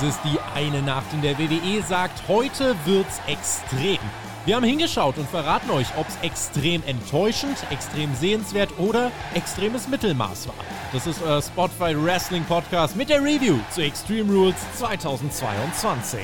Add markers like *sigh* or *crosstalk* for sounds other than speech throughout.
Es ist die eine Nacht, in der WWE sagt, heute wird's extrem. Wir haben hingeschaut und verraten euch, ob's extrem enttäuschend, extrem sehenswert oder extremes Mittelmaß war. Das ist euer Spotify Wrestling Podcast mit der Review zu Extreme Rules 2022.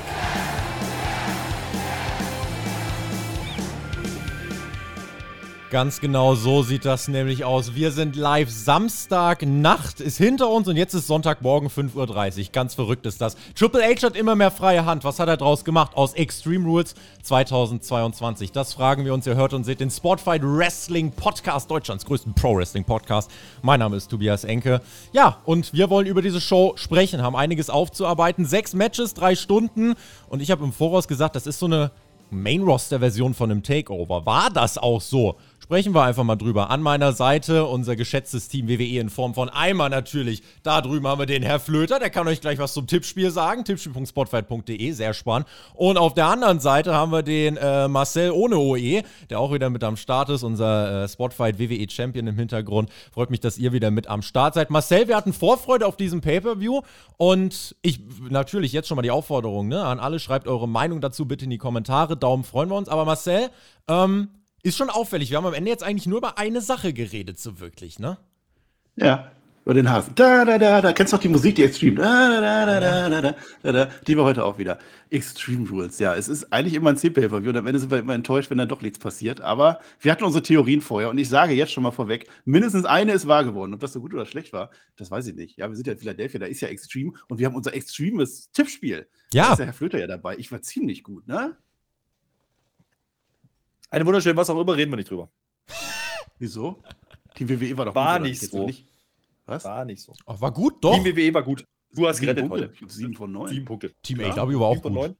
Ganz genau so sieht das nämlich aus. Wir sind live Samstag Nacht ist hinter uns und jetzt ist Sonntagmorgen 5.30 Uhr. Ganz verrückt ist das. Triple H hat immer mehr freie Hand. Was hat er draus gemacht aus Extreme Rules 2022? Das fragen wir uns. Ihr hört und seht den Sportfight Wrestling Podcast Deutschlands größten Pro Wrestling Podcast. Mein Name ist Tobias Enke. Ja, und wir wollen über diese Show sprechen, haben einiges aufzuarbeiten. Sechs Matches, drei Stunden und ich habe im Voraus gesagt, das ist so eine Main-Roster-Version von einem Takeover. War das auch so? Sprechen wir einfach mal drüber. An meiner Seite unser geschätztes Team WWE in Form von Eimer natürlich. Da drüben haben wir den Herr Flöter, der kann euch gleich was zum Tippspiel sagen. Tippspiel.spotfight.de, sehr spannend. Und auf der anderen Seite haben wir den äh, Marcel ohne OE, der auch wieder mit am Start ist, unser äh, Spotfight WWE Champion im Hintergrund. Freut mich, dass ihr wieder mit am Start seid. Marcel, wir hatten Vorfreude auf diesem Pay-Per-View und ich natürlich jetzt schon mal die Aufforderung ne, an alle, schreibt eure Meinung dazu bitte in die Kommentare. Daumen freuen wir uns. Aber Marcel, ähm, ist schon auffällig. Wir haben am Ende jetzt eigentlich nur über eine Sache geredet, so wirklich, ne? Ja, über den Hasen. Da, da, da, da. Kennst du noch die Musik, die Extreme? Da, da, da, da, da, da, da, da. Die war heute auch wieder. Extreme Rules, ja. Es ist eigentlich immer ein C-Pay-Per-View und am Ende sind wir immer enttäuscht, wenn dann doch nichts passiert. Aber wir hatten unsere Theorien vorher und ich sage jetzt schon mal vorweg, mindestens eine ist wahr geworden. Ob das so gut oder schlecht war, das weiß ich nicht. Ja, wir sind ja in Philadelphia, da ist ja Extreme und wir haben unser extremes Tippspiel. Ja. Da ist der Herr Flöter ja dabei. Ich war ziemlich gut, ne? Eine wunderschöne, was auch immer, reden wir nicht drüber. *laughs* Wieso? Die WWE war doch War gut, nicht so. Nicht. Was? War nicht so. Ach, war gut, doch. Team WWE war gut. Du hast Sieben gerettet Punkte. heute. Ich hab Sieben von neun. Sieben Punkte. Team Ja. AW war auch gut. neun?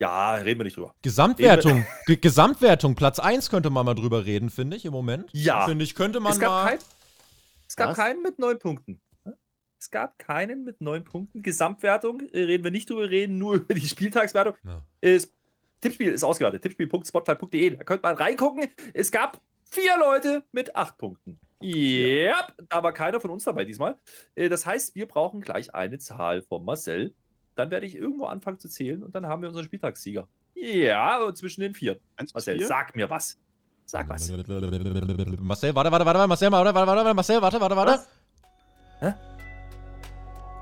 Ja, reden wir nicht drüber. Gesamtwertung, Ge Gesamtwertung, Platz 1 könnte man mal drüber reden, finde ich, im Moment. Ja. Finde ich, könnte man Es gab, mal. kein, es gab Was? keinen mit neun Punkten. Es gab keinen mit neun Punkten. Gesamtwertung äh, reden wir nicht drüber, reden nur über die Spieltagswertung. Ja. Ist, Tippspiel ist ausgewertet. Tippspiel.spotlight.de. Da könnt man reingucken. Es gab vier Leute mit acht Punkten. Ja, da war keiner von uns dabei diesmal. Äh, Das heißt, wir brauchen gleich eine Zahl von Marcel. Dann werde ich irgendwo anfangen zu zählen und dann haben wir unseren Spieltagssieger. Ja, und zwischen den vier. Eins Marcel, vier? sag mir was. Sag was. Marcel, warte, warte, warte, Marcel, warte, warte, warte, Marcel, warte, warte, warte. Hä?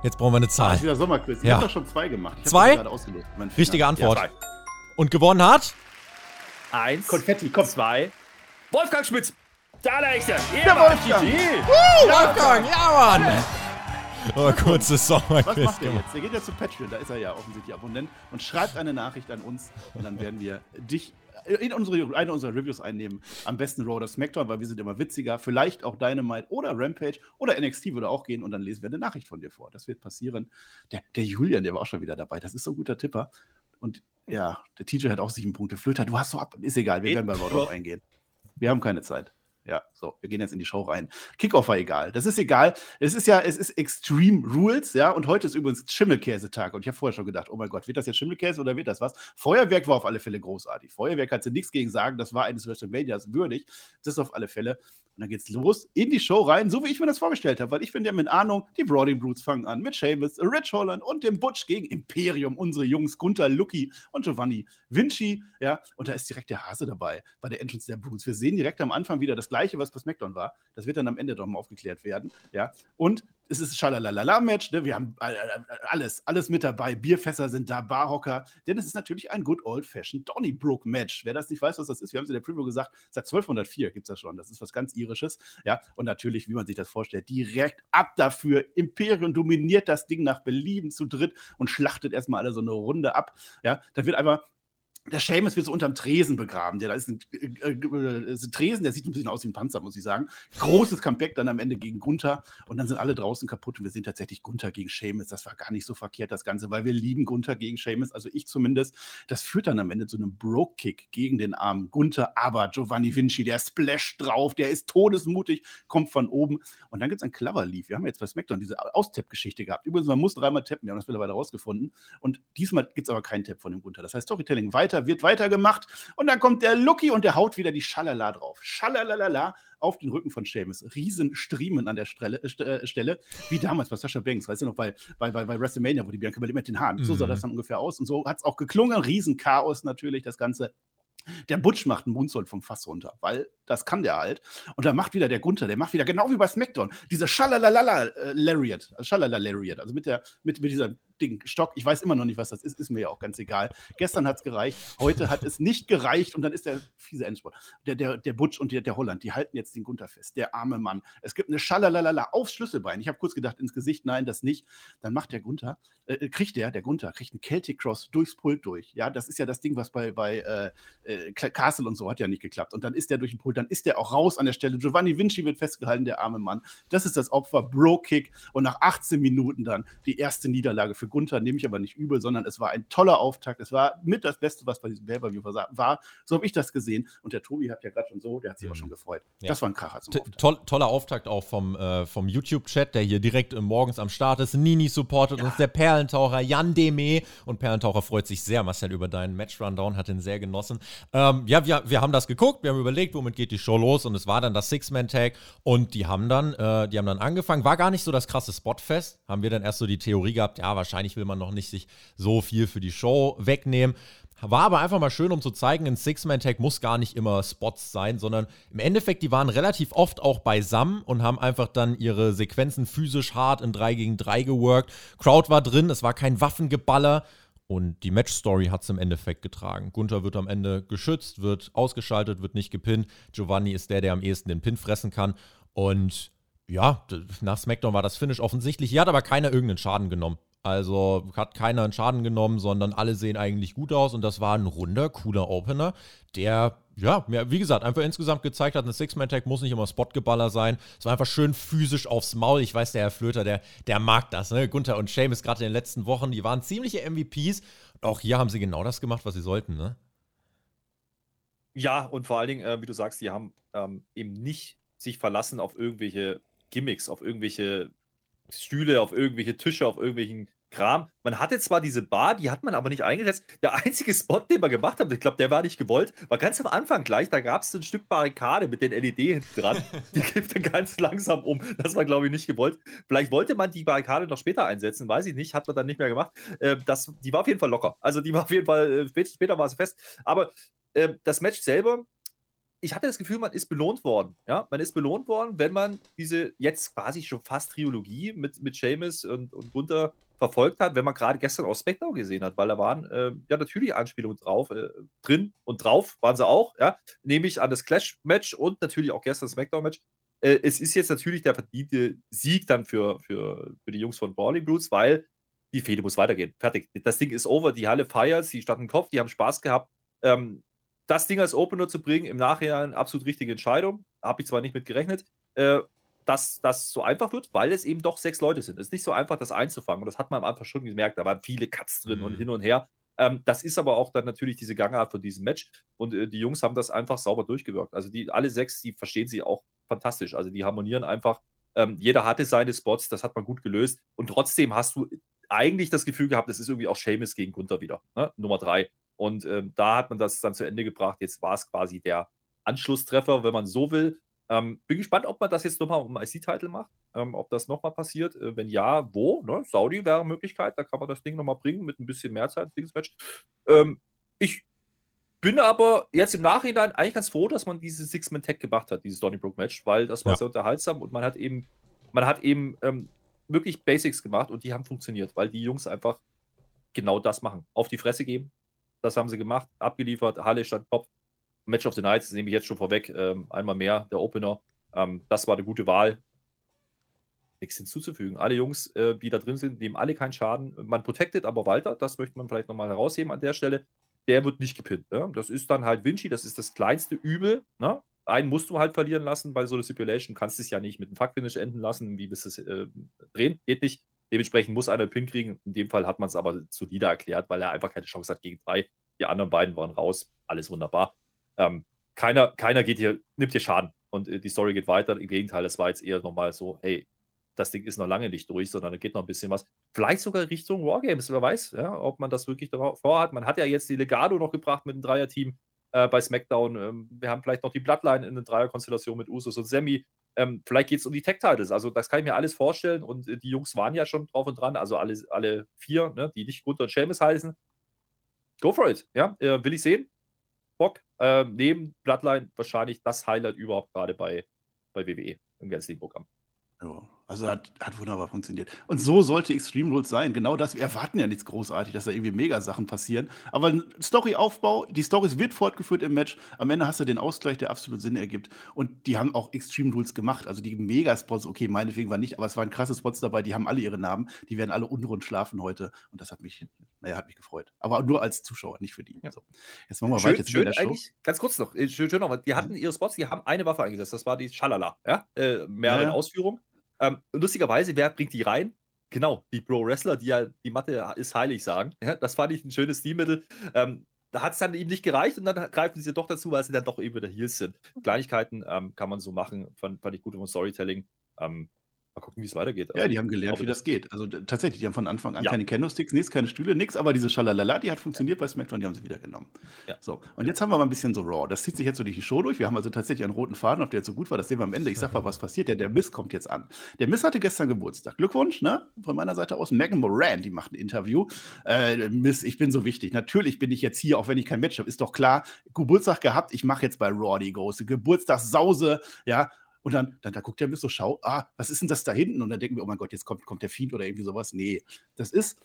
Jetzt brauchen wir eine Ah, Zahl. ist wieder Sommerquiz. Ich Ja. habe doch schon zwei gemacht. Ich Zwei? Richtige Antwort. zwei. Und gewonnen hat? Eins, Konfetti, komm. zwei. Wolfgang Schmitz. Da der Echte. Der Wolfgang. Uh, Wolfgang, ja, Mann. Oh, kurzes Was Sommerquiz. macht er jetzt? Der geht ja zu Patreon, da ist er ja offensichtlich Abonnent und schreibt eine Nachricht an uns und dann werden wir dich in unsere, eine unserer Reviews einnehmen. Am besten Raw oder SmackDown, weil wir sind immer witziger. Vielleicht auch Dynamite oder Rampage oder NXT würde auch gehen und dann lesen wir eine Nachricht von dir vor. Das wird passieren. Der, der Julian, der war auch schon wieder dabei. Das ist so ein guter Tipper. Und ja, der TJ hat auch sieben Punkte. Flöter, du hast so ab. Ist egal, wir werden bei drauf eingehen. Wir haben keine Zeit. Ja, so, wir gehen jetzt in die Show rein. Kickoff war egal. Das ist egal. Es ist ja, es ist Extreme Rules, ja, und heute ist übrigens Schimmelkäsetag. Und ich habe vorher schon gedacht, oh mein Gott, wird das jetzt Schimmelkäse oder wird das was? Feuerwerk war auf alle Fälle großartig. Feuerwerk kannst du nichts gegen sagen, das war eines WrestleManias würdig. Das ist auf alle Fälle. Und dann geht's los in die Show rein, so wie ich mir das vorgestellt habe, weil ich bin ja mit Ahnung, die Brawling Brutes fangen an mit Sheamus, Rich Holland und dem Butch gegen Imperium, unsere Jungs Gunther, Lucky und Giovanni Vinci, ja, und da ist direkt der Hase dabei bei der Entrance der Brutes. Wir sehen direkt am Anfang wieder das gleiche, was bei SmackDown war. Das wird dann am Ende doch mal aufgeklärt werden, ja. Und es ist Schalalala-Match, ne? wir haben alles, alles mit dabei. Bierfässer sind da, Barhocker, denn es ist natürlich ein good old-fashioned Donnybrook-Match. Wer das nicht weiß, was das ist, wir haben es in der Preview gesagt, seit 1204 gibt es das schon. Das ist was ganz Irisches, ja. Und natürlich, wie man sich das vorstellt, direkt ab dafür. Imperium dominiert das Ding nach Belieben zu dritt und schlachtet erstmal alle so eine Runde ab, ja. Da wird einfach der Seamus wird so unterm Tresen begraben. Der, da ist ein, äh, äh, ist ein Tresen, der sieht ein bisschen aus wie ein Panzer, muss ich sagen. Großes Comeback dann am Ende gegen Gunther und dann sind alle draußen kaputt und wir sehen tatsächlich Gunther gegen Seamus. Das war gar nicht so verkehrt, das Ganze, weil wir lieben Gunther gegen Seamus, also ich zumindest. Das führt dann am Ende zu einem Broke-Kick gegen den armen Gunther, aber Giovanni Vinci, der Splash drauf, der ist todesmutig, kommt von oben und dann gibt es ein Clever Leaf. Wir haben jetzt bei SmackDown diese Austapp-Geschichte gehabt. Übrigens, man muss dreimal tappen, wir haben das mittlerweile rausgefunden und diesmal gibt es aber keinen Tap von dem Gunther. Das heißt, Storytelling weiter, wird weitergemacht und dann kommt der Lucky und der haut wieder die Schalala drauf. Schalalala, auf den Rücken von Sheamus. Riesen Striemen an der Stelle, äh, äh, Stelle wie damals bei Sascha Banks, weißt du noch, bei, bei, bei, bei WrestleMania, wo die Bianca Belair mit den Haaren. Mhm. So sah das mhm. dann ungefähr aus. Und so hat es auch geklungen. Riesenchaos natürlich, das Ganze. Der Butch macht einen Mundsold vom Fass runter, weil das kann der halt. Und dann macht wieder der Gunther, der macht wieder genau wie bei SmackDown, diese Schalalala-Lariat, äh, Schalalala-Lariat, also mit, der, mit, mit dieser Ding, Stock. Ich weiß immer noch nicht, was das ist, ist mir ja auch ganz egal. Gestern hat es gereicht, heute hat es nicht gereicht und dann ist der fiese Endspurt. Der, der, der Butch und der, der Holland, die halten jetzt den Gunther fest. Der arme Mann. Es gibt eine Schalalalala aufs Schlüsselbein. Ich habe kurz gedacht, ins Gesicht, nein, das nicht. Dann macht der Gunther, äh, äh, kriegt der, der Gunther, kriegt einen Celtic Cross durchs Pult durch. Ja, das ist ja das Ding, was bei, bei äh, äh Castle und so hat ja nicht geklappt. Und dann ist der durch den Pult, dann ist der auch raus an der Stelle. Giovanni Vinci wird festgehalten, der arme Mann. Das ist das Opfer, Bro-Kick. Und nach 18 Minuten dann die erste Niederlage für Gunther, nehme ich aber nicht übel, sondern es war ein toller Auftakt. Es war mit das Beste, was bei diesem Pay-Per-View war. So habe ich das gesehen. Und der Tobi hat ja gerade schon so, der hat sich mhm. auch schon gefreut. Ja. Das war ein Kracher zum Auftakt. Toll, toller Auftakt auch vom, äh, vom YouTube-Chat, der hier direkt äh, morgens am Start ist. Nini supportet ja. uns, der Perlentaucher Jan Deme. Und Perlentaucher freut sich sehr, Marcel, über deinen Match-Rundown, hat ihn sehr genossen. Ähm, ja, wir, wir haben das geguckt, wir haben überlegt, womit geht die Show los. Und es war dann das Six-Man-Tag. Und die haben dann, äh, die haben dann angefangen. War gar nicht so das krasse Spotfest. Haben wir dann erst so die Theorie gehabt, ja, wahrscheinlich will man noch nicht sich so viel viel für die Show wegnehmen. War aber einfach mal schön, um zu zeigen, ein Six-Man-Tag muss gar nicht immer Spots sein, sondern im Endeffekt, die waren relativ oft auch beisammen und haben einfach dann ihre Sequenzen physisch hart in 3 gegen 3 geworkt. Crowd war drin, es war kein Waffengeballer und die Match-Story hat es im Endeffekt getragen. Gunther wird am Ende geschützt, wird ausgeschaltet, wird nicht gepinnt. Giovanni ist der, der am ehesten den Pin fressen kann. Und ja, nach SmackDown war das Finish offensichtlich. Hier hat aber keiner irgendeinen Schaden genommen. Also hat keiner einen Schaden genommen, sondern alle sehen eigentlich gut aus und das war ein runder, cooler Opener, der, ja, wie gesagt, einfach insgesamt gezeigt hat, ein Six-Man-Tag muss nicht immer Spotgeballer sein. Es war einfach schön physisch aufs Maul. Ich weiß, der Herr Flöter, der, der mag das, ne? Gunther und Seamus gerade in den letzten Wochen, die waren ziemliche MVPs. Auch hier haben sie genau das gemacht, was sie sollten, ne? Ja, und vor allen Dingen, äh, wie du sagst, die haben ähm, eben nicht sich verlassen auf irgendwelche Gimmicks, auf irgendwelche Stühle, auf irgendwelche Tische, auf irgendwelchen Kram. Man hatte zwar diese Bar, die hat man aber nicht eingesetzt. Der einzige Spot, den wir gemacht haben, ich glaube, der war nicht gewollt, war ganz am Anfang gleich. Da gab es ein Stück Barrikade mit den LED hinten dran. *laughs* die gibt dann ganz langsam um. Das war, glaube ich, nicht gewollt. Vielleicht wollte man die Barrikade noch später einsetzen, weiß ich nicht. Hat man dann nicht mehr gemacht. Äh, das, die war auf jeden Fall locker. Also, die war auf jeden Fall, äh, später war es fest. Aber äh, das Match selber, ich hatte das Gefühl, man ist belohnt worden. Ja, man ist belohnt worden, wenn man diese jetzt quasi schon fast Trilogie mit, mit Seamus und, und Gunther verfolgt hat, wenn man gerade gestern auch SmackDown gesehen hat, weil da waren äh, ja natürlich Anspielungen drauf, äh, drin und drauf waren sie auch, ja, nämlich an das Clash-Match und natürlich auch gestern das SmackDown-Match. Äh, es ist jetzt natürlich der verdiente Sieg dann für, für, für die Jungs von Brawling Brutes, weil die Fehde muss weitergehen. Fertig. Das Ding ist over, die Halle feiert, sie standen Kopf, die haben Spaß gehabt. Ähm, das Ding als Opener zu bringen, im Nachhinein absolut richtige Entscheidung. Habe ich zwar nicht mit gerechnet. Dass das so einfach wird, weil es eben doch sechs Leute sind. Es ist nicht so einfach, das einzufangen. Und das hat man am Anfang schon gemerkt. Da waren viele Cuts drin mhm. und hin und her. Ähm, das ist aber auch dann natürlich diese Gangart von diesem Match. Und äh, die Jungs haben das einfach sauber durchgewirkt. Also die alle sechs, die verstehen sie auch fantastisch. Also die harmonieren einfach. Ähm, jeder hatte seine Spots, das hat man gut gelöst. Und trotzdem hast du eigentlich das Gefühl gehabt, es ist irgendwie auch Seamus gegen Gunther wieder. Ne? Nummer drei. Und ähm, da hat man das dann zu Ende gebracht. Jetzt war es quasi der Anschlusstreffer, wenn man so will. Ähm, bin gespannt, ob man das jetzt nochmal um IC-Title macht, ähm, ob das nochmal passiert. Äh, wenn ja, wo? Ne? Saudi wäre eine Möglichkeit, da kann man das Ding nochmal bringen mit ein bisschen mehr Zeit, Dingsmatch. Ähm, ich bin aber jetzt im Nachhinein eigentlich ganz froh, dass man dieses Six-Man-Tag gemacht hat, dieses Donnybrook-Match, weil das war ja. sehr unterhaltsam und man hat eben, man hat eben ähm, wirklich Basics gemacht und die haben funktioniert, weil die Jungs einfach genau das machen. Auf die Fresse geben. Das haben sie gemacht, abgeliefert, Halle stand Kopf Match of the Night, das nehme ich jetzt schon vorweg, ähm, einmal mehr, der Opener. Ähm, das war eine gute Wahl. Nichts hinzuzufügen. Alle Jungs, äh, die da drin sind, nehmen alle keinen Schaden. Man protected aber Walter, das möchte man vielleicht nochmal herausheben an der Stelle. Der wird nicht gepinnt. Ne? Das ist dann halt Vinci, das ist das kleinste Übel. Ne? Einen musst du halt verlieren lassen bei so einer Stipulation. Kannst es ja nicht mit einem Fuckfinish enden lassen, wie bis es äh, drehen. Geht nicht. Dementsprechend muss einer Pin kriegen. In dem Fall hat man es aber solider erklärt, weil er einfach keine Chance hat gegen drei. Die anderen beiden waren raus. Alles wunderbar. Ähm, keiner, keiner geht hier, nimmt hier Schaden und äh, die Story geht weiter. Im Gegenteil, es war jetzt eher nochmal so, hey, das Ding ist noch lange nicht durch, sondern da geht noch ein bisschen was. Vielleicht sogar Richtung Wargames, wer weiß, ja, ob man das wirklich vorhat. Man hat ja jetzt die Legado noch gebracht mit dem Dreier-Team. äh, bei SmackDown. Ähm, wir haben vielleicht noch die Bloodline in einer Dreierkonstellation mit Usos und Sammy. Ähm, vielleicht geht es um die Tech-Titles. Also, das kann ich mir alles vorstellen. Und äh, die Jungs waren ja schon drauf und dran. Also, alle, alle vier, ne, die nicht Gunther und Seamus heißen. Go for it. Ja, äh, will ich sehen. Bock. Äh, neben Bloodline wahrscheinlich das Highlight überhaupt gerade bei, bei WWE im ganzen Programm. Ja, also hat, hat wunderbar funktioniert. Und so sollte Extreme Rules sein. Genau das. Wir erwarten ja nichts großartig, dass da irgendwie Mega-Sachen passieren. Aber ein Storyaufbau, die Stories wird fortgeführt im Match. Am Ende hast du den Ausgleich, der absolut Sinn ergibt. Und die haben auch Extreme Rules gemacht. Also die Mega-Spots, okay, meinetwegen war nicht, aber es waren krasse Spots dabei, die haben alle ihre Namen. Die werden alle unrund schlafen heute. Und das hat mich, naja, hat mich gefreut. Aber nur als Zuschauer, nicht für die. Ja. So. Jetzt machen wir Schön, weiter. Jetzt schön der Show. eigentlich, ganz kurz noch, äh, schön, schön noch, die hatten ihre Spots, die haben eine Waffe eingesetzt, das war die Schalala, ja, äh, mehrere ja. Ausführungen. Ähm, lustigerweise, wer bringt die rein? Genau, die Pro-Wrestler, die ja die Mathe ist heilig sagen. Ja, das fand ich ein schönes Stilmittel. Ähm, da hat es dann eben nicht gereicht und dann greifen sie doch dazu, weil sie dann doch eben wieder Heels sind. Kleinigkeiten ähm, kann man so machen, fand, fand ich gut im Storytelling. Ähm, mal gucken, wie es weitergeht. Ja, Also, die haben gelernt, wie das geht. Also tatsächlich, die haben von Anfang an Ja. keine Candlesticks, nichts, keine Stühle, nichts, aber diese Schalalala, die hat funktioniert bei SmackDown, die haben sie wieder genommen. Ja. So, und jetzt haben wir mal ein bisschen so Raw. Das zieht sich jetzt so durch die Show durch. Wir haben also tatsächlich einen roten Faden, ob der jetzt so gut war, das sehen wir am Ende. Ich sag mal, was passiert. Der, der Miss kommt jetzt an. Der Miss hatte gestern Geburtstag. Glückwunsch, ne? Von meiner Seite aus. Megan Moran, die macht ein Interview. Äh, Miss, ich bin so wichtig. Natürlich bin ich jetzt hier, auch wenn ich kein Match habe. Ist doch klar, Geburtstag gehabt. Ich mache jetzt bei Raw die große Geburtstagssause, ja. Und dann, dann da guckt der Miss so, schau, ah, was ist denn das da hinten? Und dann denken wir, oh mein Gott, jetzt kommt, kommt der Fiend oder irgendwie sowas. Nee, das ist,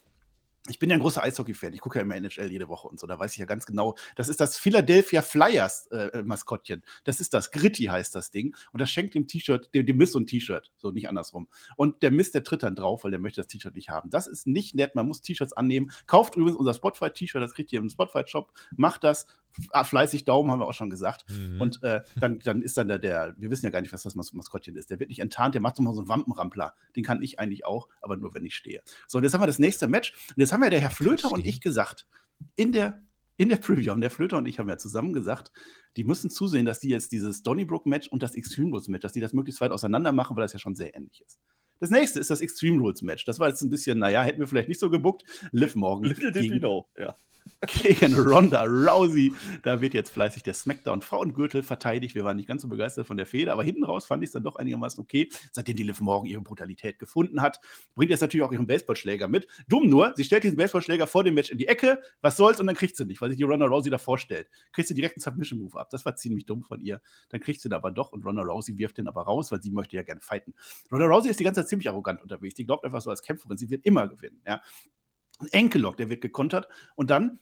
ich bin ja ein großer Eishockey-Fan. Ich gucke ja immer NHL jede Woche und so. Da weiß ich ja ganz genau, das ist das Philadelphia Flyers äh, Maskottchen. Das ist das. Gritty heißt das Ding. Und das schenkt dem T-Shirt, dem, dem so ein T-Shirt. So nicht andersrum. Und der Miss, der tritt dann drauf, weil der möchte das T-Shirt nicht haben. Das ist nicht nett. Man muss T-Shirts annehmen. Kauft übrigens unser Spotify-T-Shirt. Das kriegt ihr im Spotify-Shop. Macht das. Ah, Fleißig Daumen, haben wir auch schon gesagt. Mhm. Und äh, dann, dann ist dann der, der, wir wissen ja gar nicht, was das Mas Maskottchen ist. Der wird nicht enttarnt, der macht so mal so einen Wampenrampler. Den kann ich eigentlich auch, aber nur, wenn ich stehe. So, und jetzt haben wir das nächste Match. Und jetzt haben ja der Herr Flöter und ich gesagt, in der, in der Preview, und der Flöter und ich haben ja zusammen gesagt, die müssen zusehen, dass die jetzt dieses Donnybrook-Match und das Extreme Rules-Match, dass die das möglichst weit auseinander machen, weil das ja schon sehr ähnlich ist. Das nächste ist das Extreme Rules-Match. Das war jetzt ein bisschen, naja, hätten wir vielleicht nicht so gebuckt. Liv Morgan Little did we know. Ja. Gegen Ronda Rousey. Da wird jetzt fleißig der Smackdown Frauengürtel verteidigt. Wir waren nicht ganz so begeistert von der Fehde, aber hinten raus fand ich es dann doch einigermaßen okay. Seitdem die Liv Morgan ihre Brutalität gefunden hat, bringt jetzt natürlich auch ihren Baseballschläger mit. Dumm nur, sie stellt diesen Baseballschläger vor dem Match in die Ecke. Was soll's? Und dann kriegt sie nicht, weil sich die Ronda Rousey da vorstellt. Kriegt sie direkt einen Submission Move ab. Das war ziemlich dumm von ihr. Dann kriegt sie ihn aber doch und Ronda Rousey wirft den aber raus, weil sie möchte ja gerne fighten. Ronda Rousey ist die ganze Zeit ziemlich arrogant unterwegs. Die glaubt einfach so als Kämpferin, sie wird immer gewinnen. Ja. Ein Enkellock, der wird gekontert und dann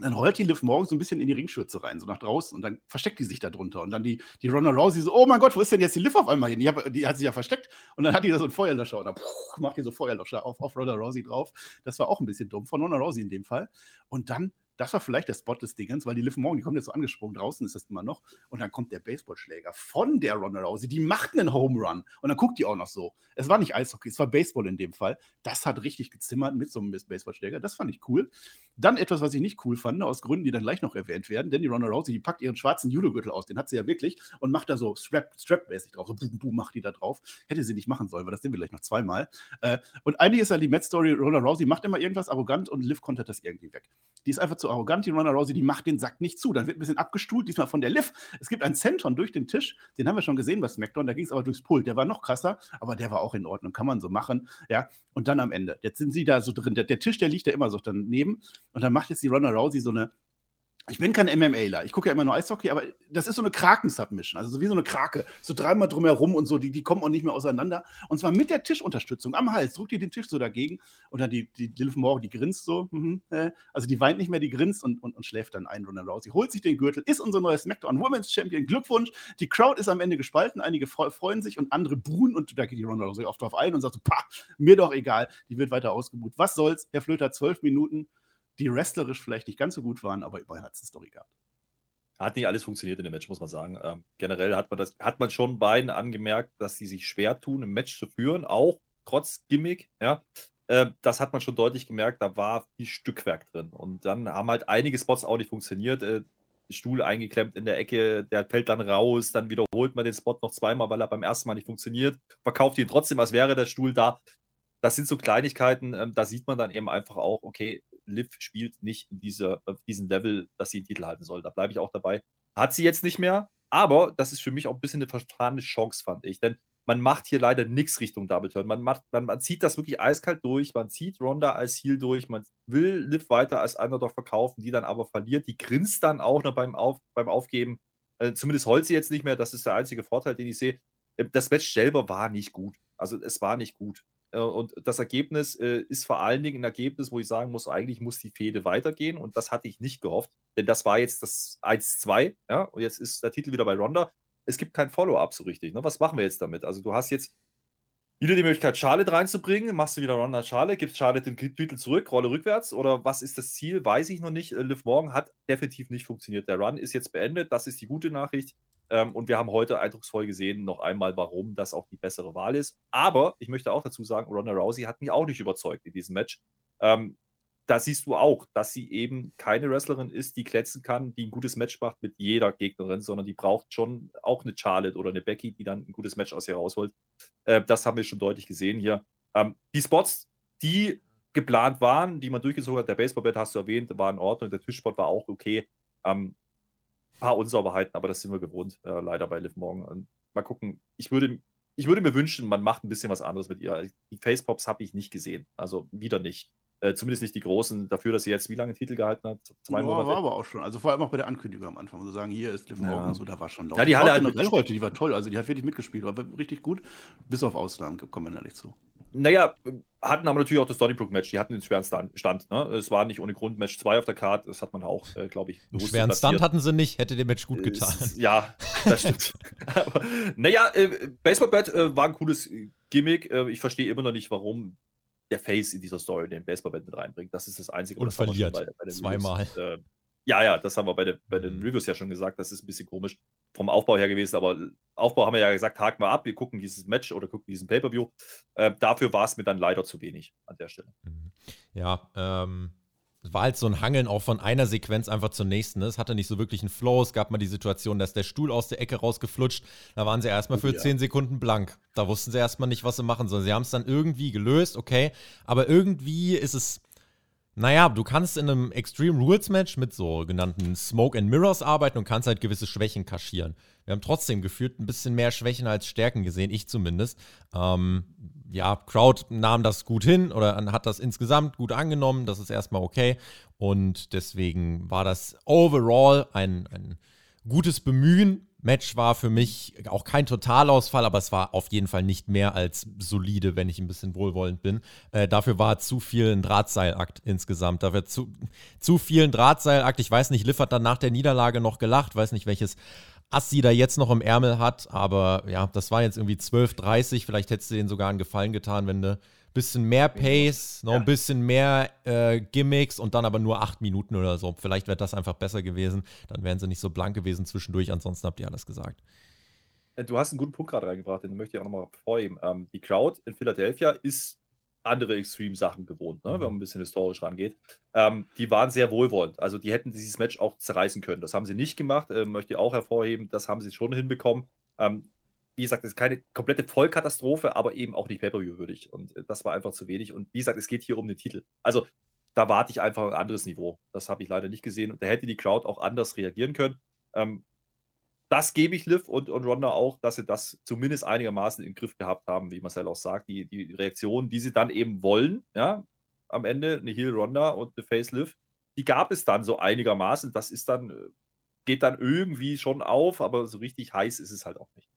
dann rollt die Liv Morgan so ein bisschen in die Ringschürze rein, so nach draußen. Und dann versteckt die sich da drunter. Und dann die, die Ronda Rousey so, oh mein Gott, wo ist denn jetzt die Liv auf einmal hin? Die, hab, die hat sich ja versteckt. Und dann hat die da so einen Feuerlöscher. Und dann macht die so Feuerlöscher auf, auf Ronda Rousey drauf. Das war auch ein bisschen dumm, von Ronda Rousey in dem Fall. Und dann, das war vielleicht der Spot des Dingens, weil die Liv Morgan, die kommt jetzt so angesprungen, draußen ist das immer noch. Und dann kommt der Baseballschläger von der Ronda Rousey. Die macht einen Home Run. Und dann guckt die auch noch so. Es war nicht Eishockey, es war Baseball in dem Fall. Das hat richtig gezimmert mit so einem Baseballschläger. Das fand ich cool. Dann etwas, was ich nicht cool fand, aus Gründen, die dann gleich noch erwähnt werden, denn die Ronda Rousey, die packt ihren schwarzen Judo-Gürtel aus, den hat sie ja wirklich, und macht da so Strap- Strap-mäßig drauf, so boom, boom, macht die da drauf. Hätte sie nicht machen sollen, weil das sehen wir gleich noch zweimal. Äh, und eigentlich ist ja die Match-Story, Ronda Rousey macht immer irgendwas arrogant und Liv kontert das irgendwie weg. Die ist einfach zu arrogant, die Ronda Rousey, die macht den Sack nicht zu. Dann wird ein bisschen abgestuhlt, diesmal von der Liv. Es gibt einen Senton durch den Tisch, den haben wir schon gesehen bei SmackDown, da ging es aber durchs Pult. Der war noch krasser, aber der war auch in Ordnung, kann man so machen. Ja, und dann am Ende, jetzt sind sie da so drin, der, der Tisch, der liegt da immer so daneben und dann macht jetzt die Ronda Rousey so eine, ich bin kein MMAler, ich gucke ja immer nur Eishockey, aber das ist so eine Kraken-Submission, also so wie so eine Krake, so dreimal drumherum und so, die, die kommen auch nicht mehr auseinander. Und zwar mit der Tischunterstützung am Hals, drückt ihr den Tisch so dagegen und dann die, die, Morgan, die grinst so, mhm, also die weint nicht mehr, die grinst und, und, und schläft dann ein, Ronda Rousey, holt sich den Gürtel, ist unser neues SmackDown Women's Champion, Glückwunsch, die Crowd ist am Ende gespalten, einige freu- freuen sich und andere buhen und da geht die Ronda Rousey oft drauf ein und sagt so, pah, mir doch egal, die wird weiter ausgebucht. Was soll's, Herr Flöter, zwölf Minuten, die wrestlerisch vielleicht nicht ganz so gut waren, aber immerhin hat es eine Story gehabt. Hat nicht alles funktioniert in dem Match, muss man sagen. Ähm, generell hat man das, hat man schon beiden angemerkt, dass sie sich schwer tun, ein Match zu führen, auch trotz Gimmick, ja. Ähm, das hat man schon deutlich gemerkt, da war viel Stückwerk drin. Und dann haben halt einige Spots auch nicht funktioniert. Äh, Stuhl eingeklemmt in der Ecke, der fällt dann raus, dann wiederholt man den Spot noch zweimal, weil er beim ersten Mal nicht funktioniert, verkauft ihn trotzdem, als wäre der Stuhl da. Das sind so Kleinigkeiten, ähm, da sieht man dann eben einfach auch, okay, Liv spielt nicht in dieser, auf diesem Level, dass sie den Titel halten soll. Da bleibe ich auch dabei. Hat sie jetzt nicht mehr, aber das ist für mich auch ein bisschen eine vertane Chance, fand ich. Denn man macht hier leider nichts Richtung Double Turn. Man, macht, man, man zieht das wirklich eiskalt durch. Man zieht Ronda als Heal durch. Man will Liv weiter als Underdog verkaufen, die dann aber verliert. Die grinst dann auch noch beim, Auf, beim Aufgeben. Äh, zumindest heult sie jetzt nicht mehr. Das ist der einzige Vorteil, den ich sehe. Äh, das Match selber war nicht gut. Also es war nicht gut. Äh, und das Ergebnis äh, ist vor allen Dingen ein Ergebnis, wo ich sagen muss, eigentlich muss die Fehde weitergehen. Und das hatte ich nicht gehofft. Denn das war jetzt das 1-2. Ja? Und jetzt ist der Titel wieder bei Ronda es gibt kein Follow-up so richtig. Ne? Was machen wir jetzt damit? Also du hast jetzt wieder die Möglichkeit, Charlotte reinzubringen, machst du wieder Ronda Charlotte, gibst Charlotte den Titel zurück, Rolle rückwärts oder was ist das Ziel? Weiß ich noch nicht. Äh, Liv Morgan hat definitiv nicht funktioniert. Der Run ist jetzt beendet, das ist die gute Nachricht. Ähm, und wir haben heute eindrucksvoll gesehen, noch einmal, warum das auch die bessere Wahl ist. Aber ich möchte auch dazu sagen, Ronda Rousey hat mich auch nicht überzeugt in diesem Match. Ähm, da siehst du auch, dass sie eben keine Wrestlerin ist, die kletzen kann, die ein gutes Match macht mit jeder Gegnerin, sondern die braucht schon auch eine Charlotte oder eine Becky, die dann ein gutes Match aus ihr rausholt. Äh, das haben wir schon deutlich gesehen hier. Ähm, die Spots, die geplant waren, die man durchgezogen hat, der Baseballbett hast du erwähnt, war in Ordnung, der Tischspot war auch okay. Ähm, paar Unsauberheiten, aber das sind wir gewohnt, äh, leider bei Liv Morgan. Und mal gucken, ich würde, ich würde mir wünschen, man macht ein bisschen was anderes mit ihr. Die Facepops habe ich nicht gesehen, also wieder nicht. Äh, zumindest nicht die großen, dafür, dass sie jetzt wie lange Titel gehalten hat? Zwei ja, Monate. war aber auch schon. Also vor allem auch bei der Ankündigung am Anfang. So sagen, hier ist Liv Morgan ja. so, da war schon laut. Ja, die Halle halt heute, die war toll. Also die hat wirklich mitgespielt, war richtig gut. Bis auf Ausnahmen, kommen wir ehrlich zu. Naja, hatten aber natürlich auch das Donnybrook-Match. Die hatten den schweren Stand. Ne? Es war nicht ohne Grund Match 2 auf der Karte. Das hat man auch, äh, glaube ich, bewusst Schweren Stand hatten sie nicht. Hätte dem Match gut getan. Äh, ja, das stimmt. *laughs* aber, naja, äh, Baseball-Bat äh, war ein cooles Gimmick. Äh, ich verstehe immer noch nicht, warum der Face in dieser Story den Baseballband mit reinbringt. Das ist das Einzige. Und verliert. Bei, bei Zweimal. Äh, ja, ja, das haben wir bei, der, bei den mhm. Reviews ja schon gesagt. Das ist ein bisschen komisch vom Aufbau her gewesen. Aber Aufbau haben wir ja gesagt, haken wir ab. Wir gucken dieses Match oder gucken diesen Pay-Per-View. Äh, dafür war es mir dann leider zu wenig an der Stelle. Mhm. Ja, ähm, es war halt so ein Hangeln auch von einer Sequenz einfach zur nächsten. Es hatte nicht so wirklich einen Flow. Es gab mal die Situation, dass der Stuhl aus der Ecke rausgeflutscht. Da waren sie erstmal für oh, ja. 10 Sekunden blank. Da wussten sie erstmal nicht, was sie machen sollen. Sie haben es dann irgendwie gelöst, okay. Aber irgendwie ist es. Naja, du kannst in einem Extreme Rules Match mit so genannten Smoke and Mirrors arbeiten und kannst halt gewisse Schwächen kaschieren. Wir haben trotzdem gefühlt ein bisschen mehr Schwächen als Stärken gesehen, ich zumindest. Ähm, ja, Crowd nahm das gut hin oder hat das insgesamt gut angenommen. Das ist erstmal okay. Und deswegen war das overall ein, ein gutes Bemühen. Match war für mich auch kein Totalausfall, aber es war auf jeden Fall nicht mehr als solide, wenn ich ein bisschen wohlwollend bin. Äh, dafür war zu viel ein Drahtseilakt insgesamt. Dafür zu, zu viel ein Drahtseilakt. Ich weiß nicht, Liv hat dann nach der Niederlage noch gelacht, weiß nicht, welches Assi da jetzt noch im Ärmel hat. Aber ja, das war jetzt irgendwie 12,30. Vielleicht hättest du denen sogar einen Gefallen getan, wenn du bisschen mehr Pace, noch ein bisschen mehr äh, Gimmicks und dann aber nur acht Minuten oder so. Vielleicht wäre das einfach besser gewesen. Dann wären sie nicht so blank gewesen zwischendurch. Ansonsten habt ihr alles gesagt. Äh, du hast einen guten Punkt gerade reingebracht, den möchte ich auch nochmal vorheben. Ähm, die Crowd in Philadelphia ist andere Extreme-Sachen gewohnt, ne, wenn man ein bisschen historisch rangeht. Ähm, die waren sehr wohlwollend. Also die hätten dieses Match auch zerreißen können. Das haben sie nicht gemacht. Äh, möchte ich auch hervorheben. Das haben sie schon hinbekommen. Ähm, wie gesagt, es ist keine komplette Vollkatastrophe, aber eben auch nicht Pay-Per-View würdig. Und äh, das war einfach zu wenig. Und wie gesagt, es geht hier um den Titel. Also da warte ich einfach ein anderes Niveau. Das habe ich leider nicht gesehen. Und da hätte die Crowd auch anders reagieren können. Ähm, das gebe ich Liv und, und Ronda auch, dass sie das zumindest einigermaßen im Griff gehabt haben, wie Marcel auch sagt. Die, die Reaktion, die sie dann eben wollen, ja, am Ende, eine Heel Ronda und eine Face Liv, die gab es dann so einigermaßen. Das ist dann, äh, geht dann irgendwie schon auf, aber so richtig heiß ist es halt auch nicht.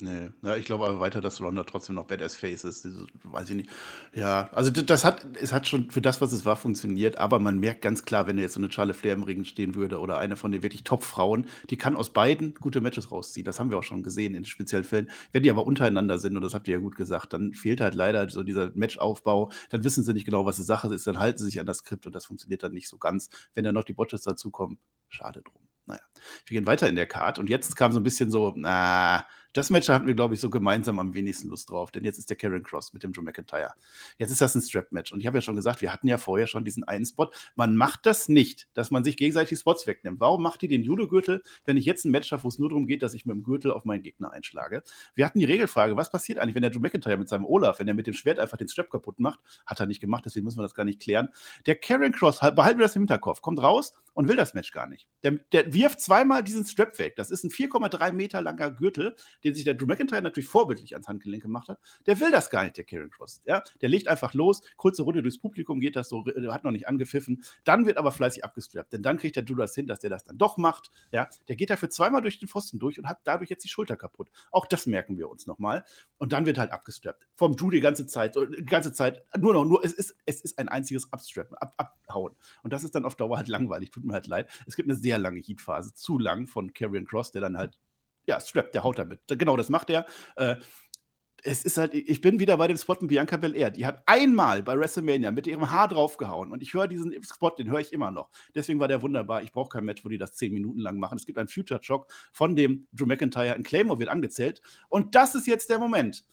Nee, ja, ich glaube aber weiter, dass Ronda trotzdem noch Badass Face ist. Das weiß ich nicht. Ja, also das hat, es hat schon für das, was es war, funktioniert, aber man merkt ganz klar, wenn jetzt so eine Charlotte Flair im Ring stehen würde oder eine von den wirklich Top-Frauen, die kann aus beiden gute Matches rausziehen. Das haben wir auch schon gesehen in speziellen Fällen. Wenn die aber untereinander sind, und das habt ihr ja gut gesagt, dann fehlt halt leider so dieser Matchaufbau. Dann wissen sie nicht genau, was die Sache ist, dann halten sie sich an das Skript und das funktioniert dann nicht so ganz. Wenn dann noch die Botches dazukommen, schade drum. Naja, wir gehen weiter in der Card und jetzt kam so ein bisschen so, na, Das Match hatten wir, glaube ich, so gemeinsam am wenigsten Lust drauf, denn jetzt ist der Karen Cross mit dem Joe McIntyre. Jetzt ist das ein Strap-Match. Und ich habe ja schon gesagt, wir hatten ja vorher schon diesen einen Spot. Man macht das nicht, dass man sich gegenseitig Spots wegnimmt. Warum macht ihr den Judo-Gürtel, wenn ich jetzt ein Match habe, wo es nur darum geht, dass ich mit dem Gürtel auf meinen Gegner einschlage? Wir hatten die Regelfrage, was passiert eigentlich, wenn der Joe McIntyre mit seinem Olaf, wenn er mit dem Schwert einfach den Strap kaputt macht? Hat er nicht gemacht, deswegen müssen wir das gar nicht klären. Der Karen Cross, behalten wir das im Hinterkopf, kommt raus und will das Match gar nicht. Der, der wirft zweimal diesen Strap weg. Das ist ein 4,3 Meter langer Gürtel, den sich der Drew McIntyre natürlich vorbildlich ans Handgelenk gemacht hat, der will das gar nicht, der Karen Cross. Ja? Der legt einfach los, kurze Runde durchs Publikum geht das so, hat noch nicht angepfiffen, dann wird aber fleißig abgestrappt, denn dann kriegt der Drew das hin, dass der das dann doch macht. Ja? Der geht dafür zweimal durch den Pfosten durch und hat dadurch jetzt die Schulter kaputt. Auch das merken wir uns nochmal. Und dann wird halt abgestrappt. Vom Drew die ganze Zeit, die ganze Zeit, nur noch, nur, es ist, es ist ein einziges Abstrappen, ab, abhauen. Und das ist dann auf Dauer halt langweilig, tut mir halt leid. Es gibt eine sehr lange Heatphase, zu lang von Karrion Cross, der dann halt ja, Strap, der haut damit. Genau, das macht er. Äh, es ist halt, ich bin wieder bei dem Spot mit Bianca Belair. Die hat einmal bei WrestleMania mit ihrem Haar draufgehauen und ich höre diesen Spot, den höre ich immer noch. Deswegen war der wunderbar. Ich brauche kein Match, wo die das zehn Minuten lang machen. Es gibt einen Future Shock von dem Drew McIntyre. Ein Claymore wird angezählt. Und das ist jetzt der Moment.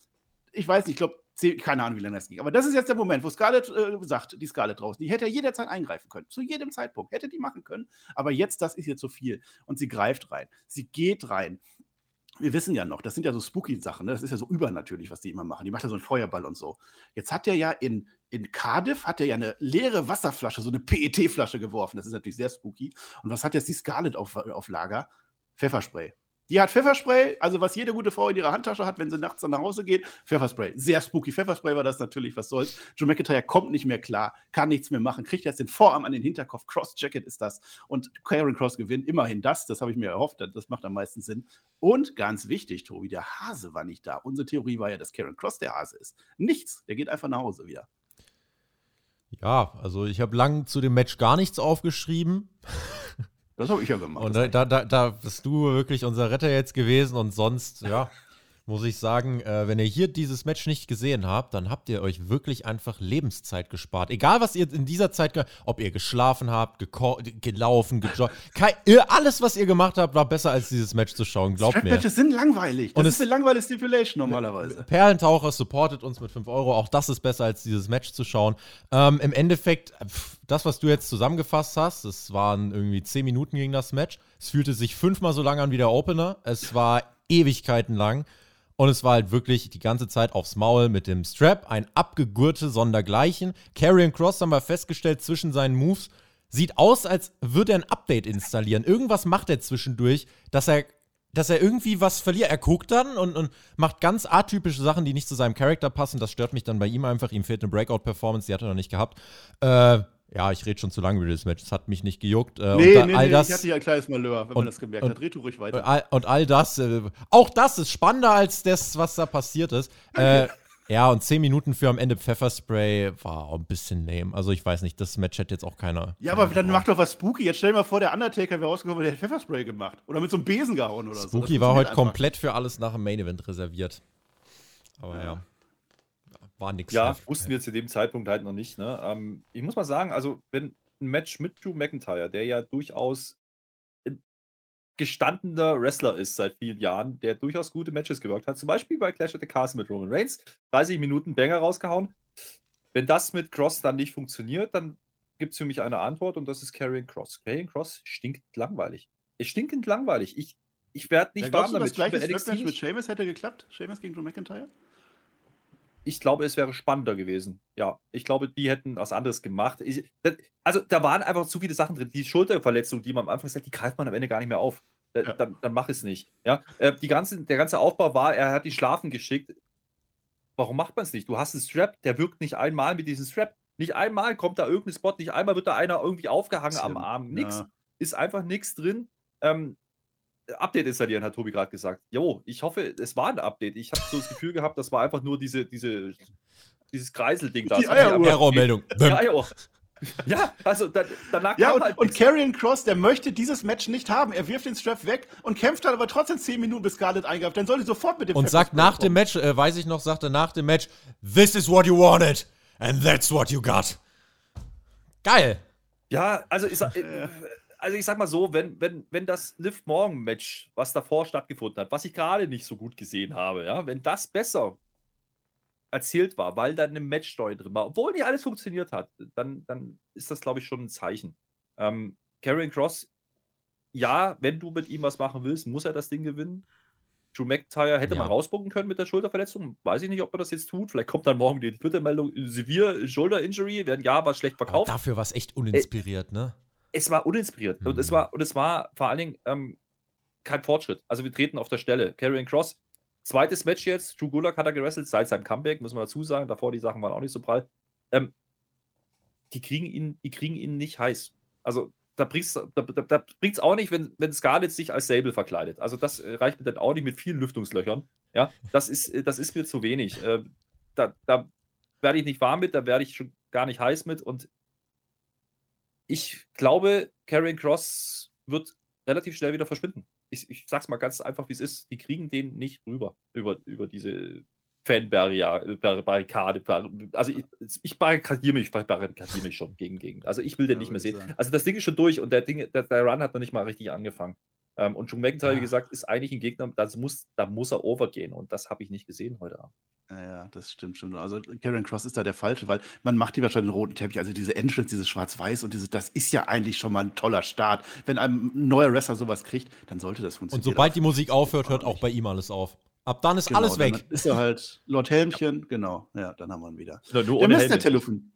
Ich weiß nicht, ich glaube, keine Ahnung, wie lange das ging. Aber das ist jetzt der Moment, wo Scarlett äh, sagt, die Scarlett draußen, die hätte ja jederzeit eingreifen können. Zu jedem Zeitpunkt hätte die machen können. Aber jetzt, das ist ihr zu viel. Und sie greift rein. Sie geht rein wir wissen ja noch, das sind ja so spooky Sachen, ne? das ist ja so übernatürlich, was die immer machen. Die macht ja so einen Feuerball und so. Jetzt hat er ja in, in Cardiff, hat er ja eine leere Wasserflasche, so eine PET-Flasche geworfen. Das ist natürlich sehr spooky. Und was hat jetzt die Scarlett auf, auf Lager? Pfefferspray. Die hat Pfefferspray, also was jede gute Frau in ihrer Handtasche hat, wenn sie nachts dann nach Hause geht. Pfefferspray. Sehr spooky. Pfefferspray war das natürlich, was soll's. Joe McIntyre kommt nicht mehr klar, kann nichts mehr machen, kriegt jetzt den Vorarm an den Hinterkopf. Cross-Jacket ist das. Und Karen Cross gewinnt immerhin das. Das habe ich mir erhofft. Das macht am meisten Sinn. Und ganz wichtig, Tobi, der Hase war nicht da. Unsere Theorie war ja, dass Karen Cross der Hase ist. Nichts. Der geht einfach nach Hause wieder. Ja, also ich habe lang zu dem Match gar nichts aufgeschrieben. *laughs* Das habe ich ja gemacht. Und da, da, da, bist du wirklich unser Retter jetzt gewesen und sonst, ja *laughs* muss ich sagen, äh, wenn ihr hier dieses Match nicht gesehen habt, dann habt ihr euch wirklich einfach Lebenszeit gespart. Egal, was ihr in dieser Zeit, ob ihr geschlafen habt, gelaufen, gejoggt, alles, was ihr gemacht habt, war besser als dieses Match zu schauen, glaubt mir. Matches sind langweilig. Das Und ist eine langweilige Stipulation normalerweise. Perlentaucher supportet uns mit 5 Euro. Auch das ist besser als dieses Match zu schauen. Ähm, Im Endeffekt, pff, das, was du jetzt zusammengefasst hast, das waren irgendwie 10 Minuten gegen das Match. Es fühlte sich fünfmal so lang an wie der Opener. Es war Ewigkeiten lang. Und es war halt wirklich die ganze Zeit aufs Maul mit dem Strap, ein abgegurte Sondergleichen. Carrion Cross haben wir festgestellt zwischen seinen Moves. Sieht aus, als würde er ein Update installieren. Irgendwas macht er zwischendurch, dass er, dass er irgendwie was verliert. Er guckt dann und, und macht ganz atypische Sachen, die nicht zu seinem Charakter passen. Das stört mich dann bei ihm einfach. Ihm fehlt eine Breakout-Performance, die hat er noch nicht gehabt. Äh, ja, ich rede schon zu lange über das Match. Es hat mich nicht gejuckt. Äh, nee, da, nee, all nee, das, ich hatte ja ein kleines Malheur, wenn und, man das gemerkt und, hat. Red du ruhig weiter. Und all, und all das, äh, auch das ist spannender als das, was da passiert ist. Äh, ja, und zehn Minuten für am Ende Pfefferspray war auch ein bisschen lame. Also ich weiß nicht, das Match hätte jetzt auch keiner. Ja, aber dann macht doch was spooky. Jetzt stell dir mal vor, der Undertaker wäre rausgekommen, der hätte Pfefferspray gemacht. Oder mit so einem Besen gehauen oder spooky so. Spooky war heute einfach. komplett für alles nach dem Main Event reserviert. Aber ja. ja war nichts. Ja, wussten wir zu dem Zeitpunkt halt noch nicht. Ne? Ähm, ich muss mal sagen, also wenn ein Match mit Drew McIntyre, der ja durchaus gestandener Wrestler ist seit vielen Jahren, der durchaus gute Matches gewirkt hat. Zum Beispiel bei Clash at the Castle mit Roman Reigns. 30 Minuten Banger rausgehauen. Wenn das mit Cross dann nicht funktioniert, dann gibt es für mich eine Antwort und das ist Carrying Cross. Carrying Cross stinkt langweilig. Es stinkend langweilig. Ich, ich werde nicht ja, warm damit. Das gleiche mit Sheamus hätte geklappt? Sheamus gegen Drew McIntyre? Ich glaube, es wäre spannender gewesen. Ja, ich glaube, die hätten was anderes gemacht. Ich, also, da waren einfach zu viele Sachen drin. Die Schulterverletzung, die man am Anfang sagt, die greift man am Ende gar nicht mehr auf. Ja. Dann, dann mach es nicht. Ja, äh, die ganze, der ganze Aufbau war, er hat die schlafen geschickt. Warum macht man es nicht? Du hast einen Strap, der wirkt nicht einmal mit diesem Strap. Nicht einmal kommt da irgendein Spot, nicht einmal wird da einer irgendwie aufgehangen am Arm. Nix. Ja. Ist einfach nichts drin. Ähm, Update installieren, hat Tobi gerade gesagt. Jo, ich hoffe, es war ein Update. Ich habe so das Gefühl gehabt, das war einfach nur diese, diese, dieses Kreiselding da. Die Errormeldung. Ja, ja, also da, danach ja, und, halt und Karrion Cross, der möchte dieses Match nicht haben. Er wirft den Strap weg und kämpft dann aber trotzdem 10 Minuten, bis Scarlett eingreift. Dann soll die sofort mit dem Und sagt nach dem Match, äh, weiß ich noch, sagte nach dem Match, This is what you wanted and that's what you got. Geil. Ja, also ich sag, äh, also ich sag mal so, wenn, wenn, wenn das Liv Morgan Match, was davor stattgefunden hat, was ich gerade nicht so gut gesehen habe, ja, wenn das besser erzählt war, weil da eine Matchstory drin war, obwohl nicht alles funktioniert hat, dann, dann ist das, glaube ich, schon ein Zeichen. Ähm, Karrion Cross, ja, wenn du mit ihm was machen willst, muss er das Ding gewinnen. Drew McIntyre hätte Ja. man rausbucken können mit der Schulterverletzung. Weiß ich nicht, ob er das jetzt tut. Vielleicht kommt dann morgen die Twitter-Meldung, severe Shoulder Injury, werden ja, war schlecht Aber verkauft. dafür war es echt uninspiriert, ne? Es war uninspiriert. Und, es Mhm. war, und es war vor allen Dingen ähm, kein Fortschritt. Also wir treten auf der Stelle. Karrion Cross, zweites Match jetzt. Drew Gulak hat er gewrestelt seit seinem Comeback, muss man dazu sagen. Davor die Sachen waren auch nicht so prall. Ähm, die, kriegen ihn, die kriegen ihn nicht heiß. Also da bringt es da, da, da bringt's auch nicht, wenn, wenn Scarlett sich als Sable verkleidet. Also das äh, reicht mir dann auch nicht mit vielen Lüftungslöchern. Ja, das ist, äh, das ist mir zu wenig. Äh, da da werde ich nicht warm mit, da werde ich schon gar nicht heiß mit. Und ich glaube, Karrion Cross wird relativ schnell wieder verschwinden. Ich, ich sag's mal ganz einfach, wie es ist. Die kriegen den nicht rüber, über, über diese Fan-Barrikade. Also ich, ich barrikadiere mich, barrikadiere mich schon gegen, gegen. Also ich will den Ja, nicht mehr sehen. sagen. Also das Ding ist schon durch und der, Ding, der, der Run hat noch nicht mal richtig angefangen. Ähm, und Drew McIntyre, Ja. wie gesagt, ist eigentlich ein Gegner, das muss, da muss er overgehen und das habe ich nicht gesehen heute Abend. Ja, ja, das stimmt schon. Also Karen Cross ist da der Falsche, weil man macht die wahrscheinlich den roten Teppich. Also diese Entrance, dieses Schwarz-Weiß und dieses, das ist ja eigentlich schon mal ein toller Start. Wenn ein neuer Wrestler sowas kriegt, dann sollte das Und funktionieren. sobald die Musik aufhört, hört auch bei ihm alles auf. Ab dann ist Genau, alles dann weg. Ist er halt Lord Helmchen, genau. Ja, dann haben wir ihn wieder. Nur, nur Der ohne. Helme. Telefon.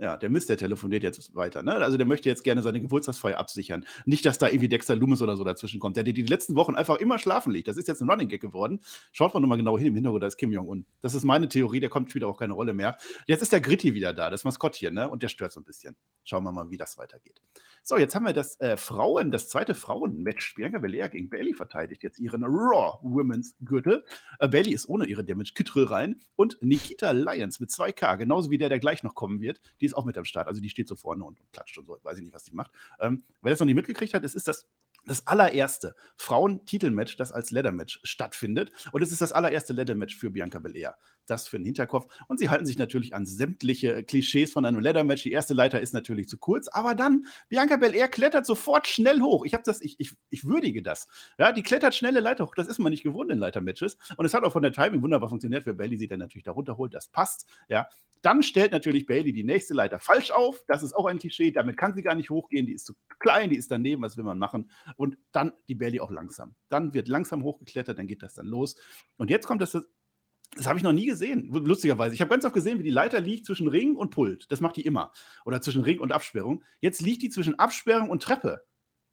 Ja, der Mist, der telefoniert jetzt weiter. Ne? Also der möchte jetzt gerne seine Geburtstagsfeier absichern. Nicht, dass da irgendwie Dexter Loomis oder so dazwischen kommt, der die, die letzten Wochen einfach immer schlafen liegt. Das ist jetzt ein Running Gag geworden. Schaut mal nochmal genau hin, im Hintergrund, da ist Kim Jong-un. Das ist meine Theorie, der kommt wieder auch keine Rolle mehr. Jetzt ist der Gritti wieder da, das Maskottchen, ne? Und der stört so ein bisschen. Schauen wir mal, wie das weitergeht. So, jetzt haben wir das äh, Frauen, das zweite Frauenmatch. Bianca Belair gegen Bailey verteidigt jetzt ihren Raw Women's Gürtel. Äh, Bailey ist ohne ihre Damage Kittrell rein und Nikita Lyons mit 2K, genauso wie der, der gleich noch kommen wird, die ist auch mit am Start. Also die steht so vorne und klatscht und so. Weiß ich nicht, was die macht. Ähm, wer das noch nicht mitgekriegt hat, es ist das das allererste Frauen-Titelmatch, das als Leather-Match stattfindet. Und es ist das allererste Leather-Match für Bianca Belair. Das für den Hinterkopf. Und sie halten sich natürlich an sämtliche Klischees von einem Leather-Match. Die erste Leiter ist natürlich zu kurz, aber dann, Bianca Belair klettert sofort schnell hoch. Ich habe das, ich, ich, ich würdige das. Ja, die klettert schnelle Leiter hoch. Das ist man nicht gewohnt in Leiter-Matches. Und es hat auch von der Timing wunderbar funktioniert. Wer Bailey sieht, der natürlich da runterholt. Das passt. Ja, dann stellt natürlich Bailey die nächste Leiter falsch auf. Das ist auch ein Klischee. Damit kann sie gar nicht hochgehen. Die ist zu klein, die ist daneben. Was will man machen? Und dann die Bailey auch langsam. Dann wird langsam hochgeklettert, dann geht das dann los. Und jetzt kommt das. Das habe ich noch nie gesehen, lustigerweise. Ich habe ganz oft gesehen, wie die Leiter liegt zwischen Ring und Pult. Das macht die immer. Oder zwischen Ring und Absperrung. Jetzt liegt die zwischen Absperrung und Treppe.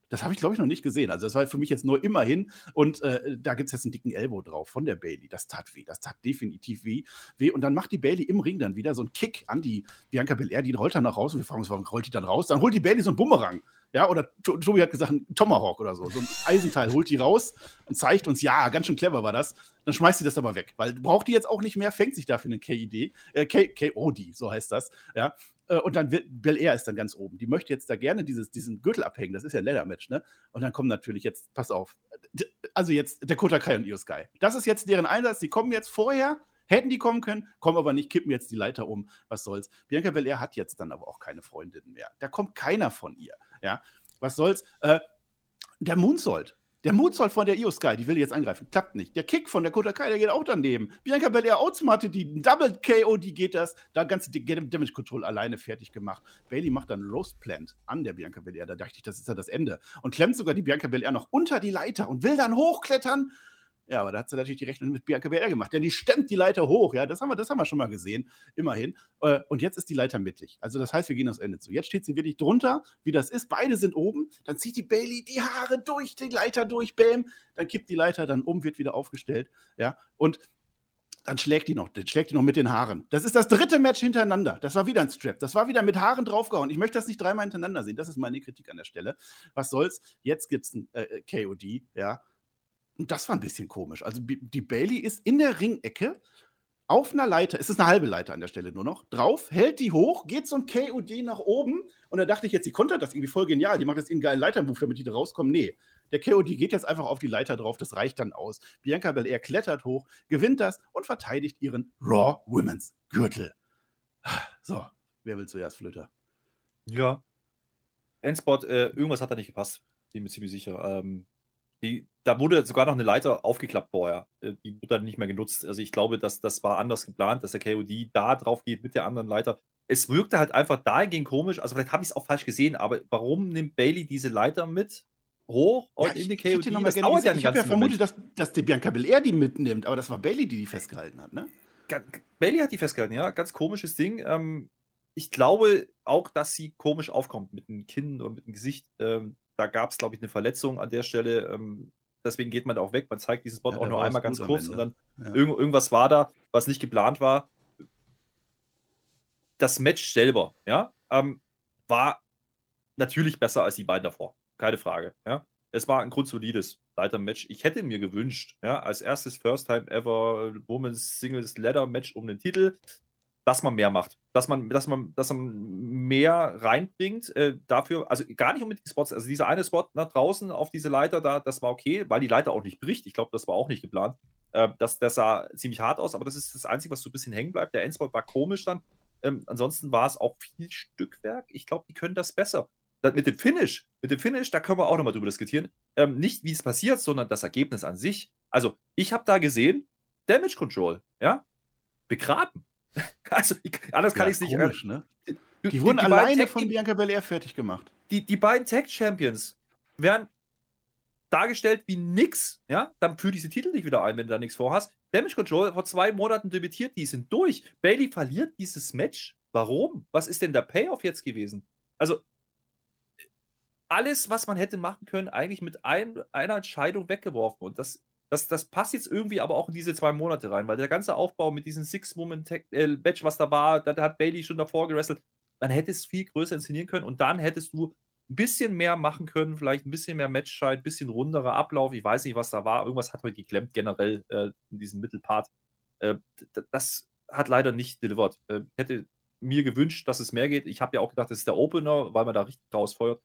Das habe ich, glaube ich, noch nicht gesehen. Also, das war für mich jetzt nur immerhin. Und äh, da gibt es jetzt einen dicken Elbow drauf von der Bailey. Das tat weh. Das tat definitiv weh. weh. Und dann macht die Bailey im Ring dann wieder so einen Kick an die Bianca Belair. Die rollt dann nach raus. Und wir fragen uns, warum rollt die dann raus? Dann holt die Bailey so einen Bumerang. Ja, oder To- Tobi hat gesagt, ein Tomahawk oder so. So ein Eisenteil holt die raus und zeigt uns, ja, ganz schön clever war das. Dann schmeißt sie das aber weg. Weil braucht die jetzt auch nicht mehr, fängt sich dafür eine KID. Äh, KOD, so heißt das. Ja. Äh, Und dann wird Bel Air ist dann ganz oben. Die möchte jetzt da gerne dieses, diesen Gürtel abhängen. Das ist ja ein Leather-Match, ne? Und dann kommen natürlich jetzt, pass auf, also jetzt Dakota Kai und Io Sky. Das ist jetzt deren Einsatz. Die kommen jetzt vorher, hätten die kommen können, kommen aber nicht, kippen jetzt die Leiter um. Was soll's? Bianca Belair hat jetzt dann aber auch keine Freundinnen mehr. Da kommt keiner von ihr. Ja, was soll's? Äh, der Moonsault. Der Moonsault von der Io Sky, die will jetzt angreifen. Klappt nicht. Der Kick von der Kota Kai, der geht auch daneben. Bianca Belair outsmartet die. Double KO, die geht das. Da ganze Damage Control alleine fertig gemacht. Bailey macht dann Roast Plant an der Bianca Belair. Da dachte ich, das ist ja das Ende. Und klemmt sogar die Bianca Belair noch unter die Leiter und will dann hochklettern. Ja, aber da hat sie natürlich die Rechnung mit Bianca Belair gemacht, denn die stemmt die Leiter hoch. Ja, das haben wir, das haben wir schon mal gesehen, immerhin. Äh, Und jetzt ist die Leiter mittig. Also das heißt, wir gehen aufs Ende zu. Jetzt steht sie wirklich drunter, wie das ist. Beide sind oben. Dann zieht die Bailey die Haare durch die Leiter durch, bam. Dann kippt die Leiter, dann oben wird wieder aufgestellt. Ja, und dann schlägt die noch, dann schlägt die noch mit den Haaren. Das ist das dritte Match hintereinander. Das war wieder ein Strap. Das war wieder mit Haaren draufgehauen. Ich möchte das nicht dreimal hintereinander sehen. Das ist meine Kritik an der Stelle. Was soll's? Jetzt gibt's ein äh, KOD, ja. Und das war ein bisschen komisch. Also die Bailey ist in der Ringecke auf einer Leiter, es ist eine halbe Leiter an der Stelle nur noch, drauf, hält die hoch, geht ein KOD nach oben und da dachte ich jetzt, die kontert das irgendwie voll genial, die macht jetzt einen geilen Leitermove, damit die da rauskommen. Nee, der KOD geht jetzt einfach auf die Leiter drauf, das reicht dann aus. Bianca Belair klettert hoch, gewinnt das und verteidigt ihren Raw Women's Gürtel. So, wer will zuerst, Flöter? Ja. Endspot, äh, irgendwas hat da nicht gepasst. Bin mir ziemlich sicher. Ähm, die, da wurde sogar noch eine Leiter aufgeklappt vorher. Äh, die wurde dann nicht mehr genutzt. Also ich glaube, dass das war anders geplant, dass der KOD da drauf geht mit der anderen Leiter. Es wirkte halt einfach dahingehend komisch. Also vielleicht habe ich es auch falsch gesehen, aber warum nimmt Bailey diese Leiter mit hoch und Ja, in ich, den ich, KOD? Das dauert ja ich habe ja vermutet, dass, dass die Bianca Belair die mitnimmt, aber das war Bailey, die die festgehalten hat, ne? Bailey hat die festgehalten, ja. Ganz komisches Ding. Ähm, ich glaube auch, dass sie komisch aufkommt mit dem Kinn und mit dem Gesicht. Ähm, da gab es, glaube ich, eine Verletzung an der Stelle. Ähm, deswegen geht man da auch weg. Man zeigt diesen Spot Ja, auch nur einmal ganz kurz und dann Ja. irgend, irgendwas war da, was nicht geplant war. Das Match selber, ja, ähm, war natürlich besser als die beiden davor. Keine Frage, ja. Es war ein grundsolides Leiter-Match. Ich hätte mir gewünscht, ja, als erstes First Time Ever Women's Singles Ladder Match um den Titel, dass man mehr macht. Dass man, dass man, dass man mehr reinbringt. Äh, dafür, also gar nicht unbedingt die Spots. Also dieser eine Spot nach draußen auf diese Leiter, da, das war okay, weil die Leiter auch nicht bricht. Ich glaube, das war auch nicht geplant. Äh, das, das sah ziemlich hart aus, aber das ist das Einzige, was so ein bisschen hängen bleibt. Der Endspot war komisch dann. Ähm, ansonsten war es auch viel Stückwerk. Ich glaube, die können das besser. Das, mit dem Finish, mit dem Finish, da können wir auch nochmal drüber diskutieren. Ähm, nicht, wie es passiert, sondern das Ergebnis an sich. Also, ich habe da gesehen, Damage Control, ja, begraben. *laughs* Also, ich, anders kann Ja, ich es nicht. komisch, ne? du- Die wurden beiden alleine von Bianca Belair fertig gemacht. die, die beiden Tag Champions werden dargestellt wie nix, ja, dann führ diese Titel nicht wieder ein, wenn du da nichts vorhast. Damage Control vor zwei Monaten debütiert, die sind durch. Bailey verliert dieses Match. Warum? Was ist denn der Payoff jetzt gewesen? Also, alles, was man hätte machen können, eigentlich mit ein, einer Entscheidung weggeworfen. Und das, das, das passt jetzt irgendwie aber auch in diese zwei Monate rein, weil der ganze Aufbau mit diesem Six-Woman-Match, was da war, da hat Bailey schon davor gewrestelt, dann hättest du es viel größer inszenieren können und dann hättest du ein bisschen mehr machen können, vielleicht ein bisschen mehr Matchzeit, ein bisschen runderer Ablauf. Ich weiß nicht, was da war. Irgendwas hat heute geklemmt, generell äh, in diesem Mittelpart. Äh, das hat leider nicht delivered. Äh, hätte mir gewünscht, dass es mehr geht. Ich habe ja auch gedacht, das ist der Opener, weil man da richtig rausfeuert.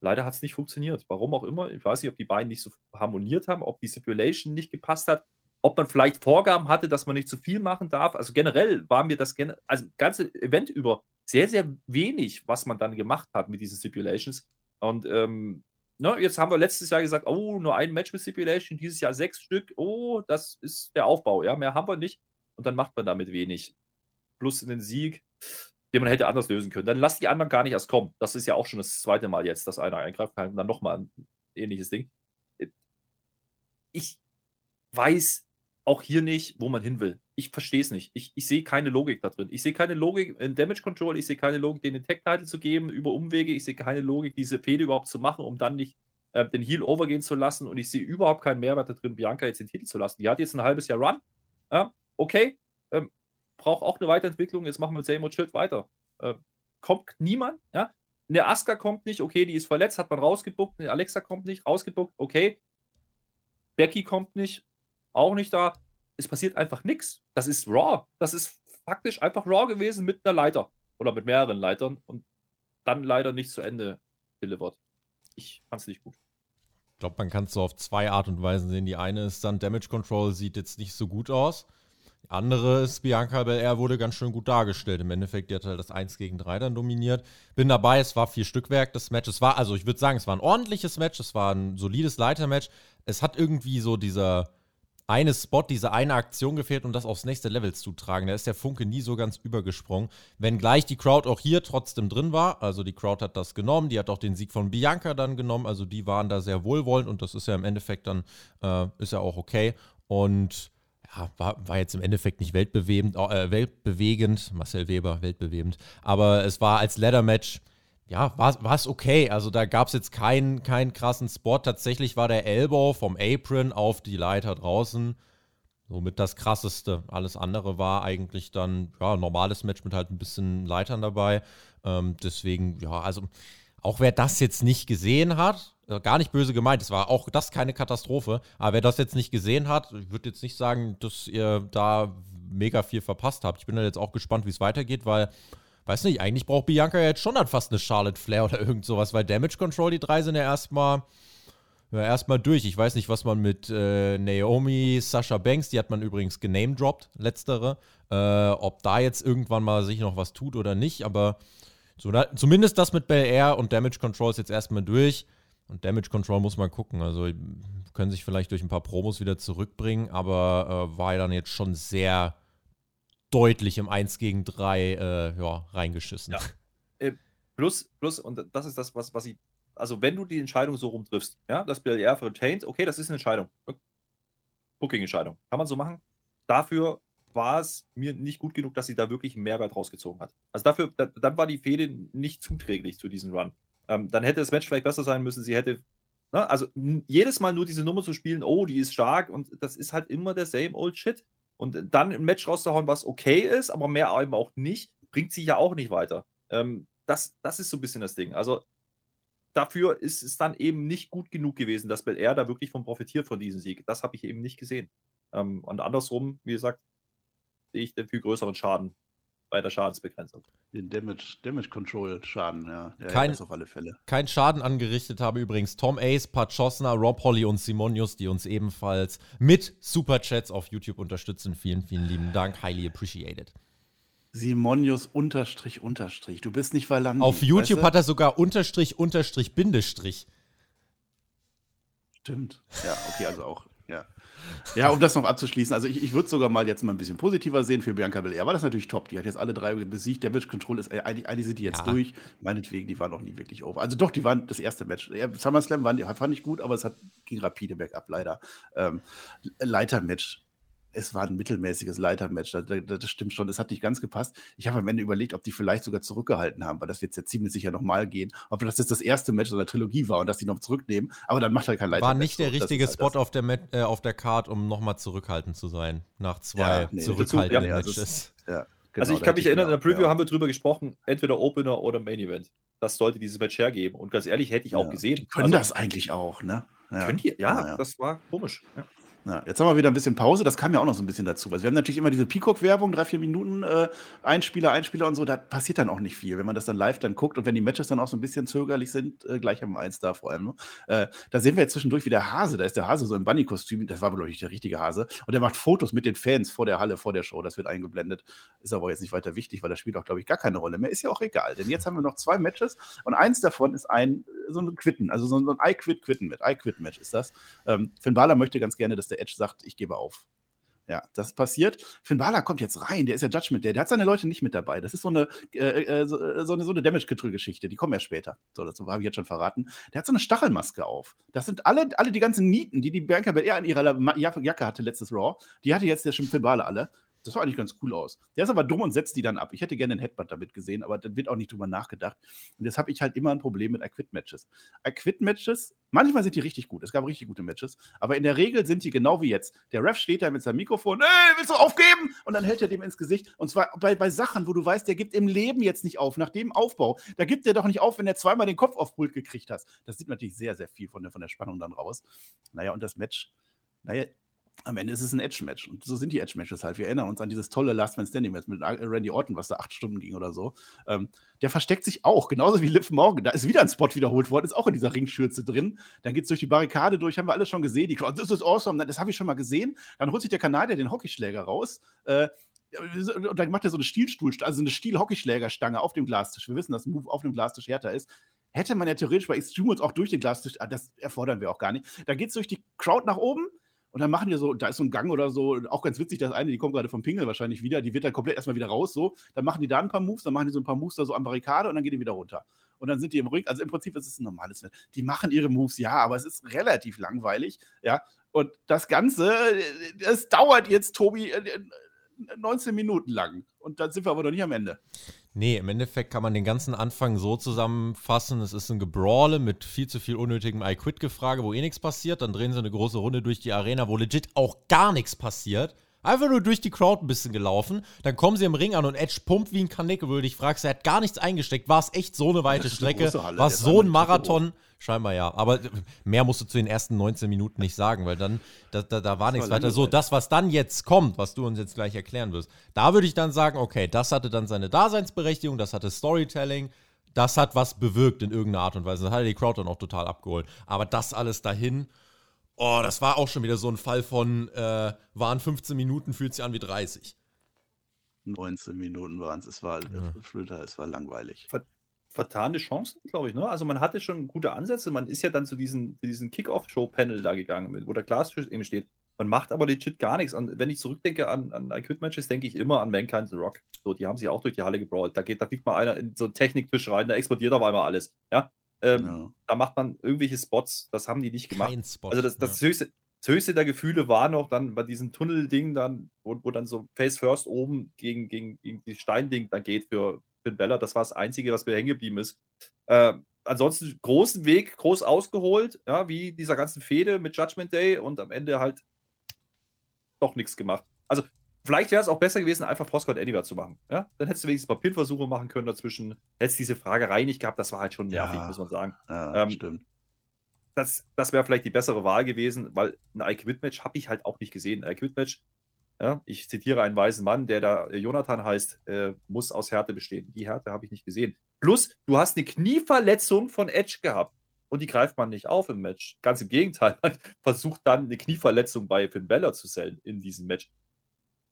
Leider hat es nicht funktioniert. Warum auch immer. Ich weiß nicht, ob die beiden nicht so harmoniert haben, ob die Stipulation nicht gepasst hat, ob man vielleicht Vorgaben hatte, dass man nicht zu viel machen darf. Also generell war mir das also ganze Event über sehr, sehr wenig, was man dann gemacht hat mit diesen Stipulations. Und ähm, ne, jetzt haben wir letztes Jahr gesagt, oh, nur ein Match mit Stipulation, dieses Jahr sechs Stück. Oh, das ist der Aufbau. Ja, mehr haben wir nicht. Und dann macht man damit wenig. Plus einen Sieg, den man hätte anders lösen können. Dann lass die anderen gar nicht erst kommen. Das ist ja auch schon das zweite Mal jetzt, dass einer eingreifen kann und dann nochmal ein ähnliches Ding. Ich weiß auch hier nicht, wo man hin will. Ich verstehe es nicht. Ich, ich sehe keine Logik da drin. Ich sehe keine Logik in Damage Control. Ich sehe keine Logik, den Tech-Title zu geben über Umwege. Ich sehe keine Logik, diese Fehde überhaupt zu machen, um dann nicht äh, den Heal overgehen zu lassen. Und ich sehe überhaupt keinen Mehrwert da drin, Bianca jetzt den Titel zu lassen. Die hat jetzt ein halbes Jahr Run. Ja, okay. Braucht auch eine Weiterentwicklung. Jetzt machen wir mit Seymour Schild weiter. Äh, kommt niemand. Ja? Eine Asuka kommt nicht. Okay, die ist verletzt, hat man rausgebuckt. Eine Alexa kommt nicht, rausgebuckt. Okay. Becky kommt nicht, auch nicht da. Es passiert einfach nichts. Das ist Raw. Das ist faktisch einfach Raw gewesen mit einer Leiter oder mit mehreren Leitern und dann leider nicht zu Ende delivered. Ich fand's nicht gut. Ich glaube, man kann es so auf zwei Art und Weisen sehen. Die eine ist dann, Damage Control sieht jetzt nicht so gut aus. Andere ist, Bianca Belair wurde ganz schön gut dargestellt. Im Endeffekt, die hat halt das 1 gegen 3 dann dominiert. Bin dabei, es war viel Stückwerk, das Match. Es war, also ich würde sagen, es war ein ordentliches Match, es war ein solides Leitermatch. Es hat irgendwie so dieser eine Spot, diese eine Aktion gefehlt, um das aufs nächste Level zu tragen. Da ist der Funke nie so ganz übergesprungen. Wenngleich die Crowd auch hier trotzdem drin war. Also die Crowd hat das genommen, die hat auch den Sieg von Bianca dann genommen. Also die waren da sehr wohlwollend und das ist ja im Endeffekt dann, äh, ist ja auch okay. Und ja, war, war jetzt im Endeffekt nicht weltbewegend, äh, weltbewegend, Marcel Weber, weltbewegend. Aber es war als Ladder-Match, ja, war es okay. Also da gab es jetzt keinen, keinen krassen Spot. Tatsächlich war der Elbow vom Apron auf die Leiter draußen somit das krasseste. Alles andere war eigentlich dann, ja, normales Match mit halt ein bisschen Leitern dabei. Ähm, deswegen, ja, also auch wer das jetzt nicht gesehen hat, gar nicht böse gemeint, es war auch das keine Katastrophe, aber wer das jetzt nicht gesehen hat, ich würde jetzt nicht sagen, dass ihr da mega viel verpasst habt. Ich bin dann jetzt auch gespannt, wie es weitergeht, weil weiß nicht, eigentlich braucht Bianca ja jetzt schon dann fast eine Charlotte Flair oder irgend sowas, weil Damage Control, die drei sind ja erstmal ja, erstmal durch. Ich weiß nicht, was man mit äh, Naomi, Sasha Banks, die hat man übrigens genamedroppt, letztere, äh, ob da jetzt irgendwann mal sich noch was tut oder nicht, aber So, da, zumindest das mit Bel Air und Damage Control ist jetzt erstmal durch. Und Damage Control muss man gucken. Also können sich vielleicht durch ein paar Promos wieder zurückbringen, aber äh, war ja dann jetzt schon sehr deutlich im 1 gegen 3 äh, ja, reingeschissen. Ja. Äh, plus, plus, und das ist das, was, was ich. Also, wenn du die Entscheidung so rumtriffst, ja, das BLR retained, okay, das ist eine Entscheidung. Booking-Entscheidung. Kann man so machen. Dafür war es mir nicht gut genug, dass sie da wirklich einen Mehrwert rausgezogen hat. Also dafür, da, dann war die Fehde nicht zuträglich zu diesem Run. Ähm, dann hätte das Match vielleicht besser sein müssen. Sie hätte, ne, also jedes Mal nur diese Nummer zu spielen, oh, die ist stark und das ist halt immer der same old shit. Und dann ein Match rauszuhauen, was okay ist, aber mehr eben auch nicht, bringt sie ja auch nicht weiter. Ähm, das, das ist so ein bisschen das Ding. Also dafür ist es dann eben nicht gut genug gewesen, dass Bel Air da wirklich von profitiert von diesem Sieg. Das habe ich eben nicht gesehen. Ähm, und andersrum, wie gesagt, sehe ich den viel größeren Schaden bei der Schadensbegrenzung. Den Damage, Damage Control Schaden, ja. ja kein, auf alle Fälle. Kein Schaden angerichtet habe übrigens Tom Ace, Pat Chosna, Rob Holly und Simonius, die uns ebenfalls mit Superchats auf YouTube unterstützen. Vielen, vielen lieben Dank. Highly appreciated. Simonius unterstrich unterstrich. Du bist nicht verlangt. Auf YouTube weißt du? hat er sogar unterstrich unterstrich Bindestrich. Stimmt. Ja, okay, also auch, ja. Um das noch abzuschließen, also ich, ich würde sogar mal jetzt mal ein bisschen positiver sehen für Bianca Belair. War das natürlich top. Die hat jetzt alle drei besiegt. Der Match Control ist, äh, eigentlich, eigentlich sind die jetzt ja. durch. Meinetwegen, die waren noch nie wirklich over. Also doch, die waren das erste Match. Ja, SummerSlam waren, die, fand ich gut, aber es hat, ging rapide bergab, leider. Ähm, Leiter-Match es war ein mittelmäßiges Leitermatch. Das, das, stimmt schon. Es hat nicht ganz gepasst. Ich habe am Ende überlegt, ob die vielleicht sogar zurückgehalten haben, weil das wird jetzt ziemlich sicher nochmal gehen. Ob das jetzt das erste Match oder Trilogie war und dass die noch zurücknehmen. Aber dann macht halt kein Leitermatch. War nicht der richtige halt Spot auf der, äh, auf der Card, um nochmal zurückhaltend zu sein. Nach zwei ja, nee, zurückhaltenden ja, Matches. ja, genau, also ich kann mich erinnern, in der Preview ja. haben wir drüber gesprochen, entweder Opener oder Main Event. Das sollte dieses Match hergeben. Und ganz ehrlich, hätte ich auch gesehen. Die können also, das eigentlich auch, ne? Ja. Können die? Ja, das war komisch. Ja. Ja, jetzt haben wir wieder ein bisschen Pause, das kam ja auch noch so ein bisschen dazu. Also wir haben natürlich immer diese Peacock-Werbung, drei, vier Minuten, äh, Einspieler, Einspieler und so, da passiert dann auch nicht viel, wenn man das dann live dann guckt und wenn die Matches dann auch so ein bisschen zögerlich sind, äh, gleich am Eins da vor allem. Ne? Äh, da sehen wir jetzt zwischendurch wie der Hase, da ist der Hase so im Bunny-Kostüm, das war, glaube ich, der richtige Hase, und der macht Fotos mit den Fans vor der Halle, vor der Show, das wird eingeblendet. Ist aber jetzt nicht weiter wichtig, weil das spielt auch, glaube ich, gar keine Rolle mehr. Ist ja auch egal, denn jetzt haben wir noch zwei Matches und eins davon ist ein, so ein Quitten, also so ein, I-Quit-Quitten-Match, I-Quit-Match ist das. Ähm, Finn Balor möchte ganz gerne, dass der Edge sagt, ich gebe auf. Ja, das passiert. Finn Balor kommt jetzt rein, der ist ja Judgment Day, der hat seine Leute nicht mit dabei. Das ist so eine, äh, äh so, äh, so, eine, so eine Damage-Control-Geschichte, die kommen ja später. So, das habe ich jetzt schon verraten. Der hat so eine Stachelmaske auf. Das sind alle, alle die ganzen Nieten, die die Bianca Belair in ihrer Jacke hatte letztes Raw. Die hatte jetzt der schon Finn Balor alle. Das sah eigentlich ganz cool aus. Der ist aber dumm und setzt die dann ab. Ich hätte gerne einen Headbutt damit gesehen, aber da wird auch nicht drüber nachgedacht. Und jetzt habe ich halt immer ein Problem mit Acquit-Matches. Acquit-Matches, manchmal sind die richtig gut. Es gab richtig gute Matches. Aber in der Regel sind die genau wie jetzt. Der Ref steht da mit seinem Mikrofon, ey, willst du aufgeben? Und dann hält er dem ins Gesicht. Und zwar bei, bei Sachen, wo du weißt, der gibt im Leben jetzt nicht auf. Nach dem Aufbau, da gibt er doch nicht auf, wenn er zweimal den Kopf auf Pult gekriegt hat. Das sieht natürlich sehr, sehr viel von der, von der Spannung dann raus. Naja, und das Match, naja, am Ende ist es ein Edge-Match. Und so sind die Edge-Matches halt. Wir erinnern uns an dieses tolle Last Man Standing-Match mit Randy Orton, was da acht Stunden ging oder so. Ähm, der versteckt sich auch, genauso wie Liv Morgan. Da ist wieder ein Spot wiederholt worden, ist auch in dieser Ringschürze drin. Dann geht es durch die Barrikade durch, haben wir alles schon gesehen. Die Crowd, das ist awesome, das habe ich schon mal gesehen. Dann holt sich der Kanadier den Hockeyschläger raus. Äh, und dann macht er so eine Stielstuhl, also eine Stiel-Hockeyschlägerstange auf dem Glastisch. Wir wissen, dass ein Move auf dem Glastisch härter ist. Hätte man ja theoretisch bei Extreme auch durch den Glastisch, ah, das erfordern wir auch gar nicht. Da geht es durch die Crowd nach oben und dann machen die so, da ist so ein Gang oder so, auch ganz witzig, das eine, die kommt gerade vom Pingel wahrscheinlich wieder, die wird dann komplett erstmal wieder raus, so. Dann machen die da ein paar Moves, dann machen die so ein paar Moves da so am Barrikade und dann gehen die wieder runter. Und dann sind die im Ring. Also im Prinzip ist es ein normales. Die machen ihre Moves, ja, aber es ist relativ langweilig, ja. Und das Ganze, das dauert jetzt, Tobi, 19 Minuten lang. Und dann sind wir aber noch nicht am Ende. Nee, im Endeffekt kann man den ganzen Anfang so zusammenfassen. Es ist ein Gebrawle mit viel zu viel unnötigem I-Quit-Gefrage, wo eh nichts passiert. Dann drehen sie eine große Runde durch die Arena, wo legit auch gar nichts passiert. Einfach nur durch die Crowd ein bisschen gelaufen. Dann kommen sie im Ring an und Edge pumpt wie ein Kanickel, wo du dich fragst, er hat gar nichts eingesteckt. War es echt so eine weite Strecke? War es so ein Marathon? Scheinbar ja. Aber mehr musst du zu den ersten 19 Minuten nicht sagen, weil dann, da, da, da war nichts war weiter. So, das, was dann jetzt kommt, was du uns jetzt gleich erklären wirst, da würde ich dann sagen, okay, das hatte dann seine Daseinsberechtigung, das hatte Storytelling, das hat was bewirkt in irgendeiner Art und Weise. Das hat die Crowd dann auch total abgeholt. Aber das alles dahin, oh, das war auch schon wieder so ein Fall von, äh, waren 15 Minuten, fühlt sich an wie 30. 19 Minuten waren es. Es war, ja. es war langweilig. Vertane Chancen, glaube ich. Ne? Also man hatte schon gute Ansätze. Man ist ja dann zu diesen, diesen Kick-Off-Show-Panel da gegangen, wo der Glastisch eben steht. Man macht aber legit gar nichts. Und wenn ich zurückdenke an, an Quit-Matches, denke ich immer an Mankind the Rock. So, die haben sich auch durch die Halle gebrawlt. Da geht, da fliegt mal einer in so einen Techniktisch rein, da explodiert auf einmal alles. Ja. Ähm, ja. Da macht man irgendwelche Spots, das haben die nicht gemacht. Spot, also das, das, ja. höchste, das höchste der Gefühle war noch dann bei diesem Tunnel-Ding dann, wo, wo, dann so Face First oben gegen, gegen, gegen die Steinding dann geht für Finn Bella. Das war das Einzige, was mir hängen geblieben ist. Äh, ansonsten großen Weg, groß ausgeholt, ja, wie dieser ganzen Fehde mit Judgment Day und am Ende halt doch nichts gemacht. Also, vielleicht wäre es auch besser gewesen, einfach Frostcode Anywhere zu machen. Ja? Dann hättest du wenigstens mal Pin-Versuche machen können dazwischen. Hättest diese Fragerei nicht gehabt, das war halt schon nervig, ja, muss man sagen. Ja, ähm, stimmt. Das, das wäre vielleicht die bessere Wahl gewesen, weil ein I-Quit-Match habe ich halt auch nicht gesehen. Ein I-Quit-Match, ja, ich zitiere einen weisen Mann, der da Jonathan heißt, äh, muss aus Härte bestehen. Die Härte habe ich nicht gesehen. Plus, du hast eine Knieverletzung von Edge gehabt und die greift man nicht auf im Match. Ganz im Gegenteil, *laughs* man versucht dann eine Knieverletzung bei Finn Bella zu sellen in diesem Match.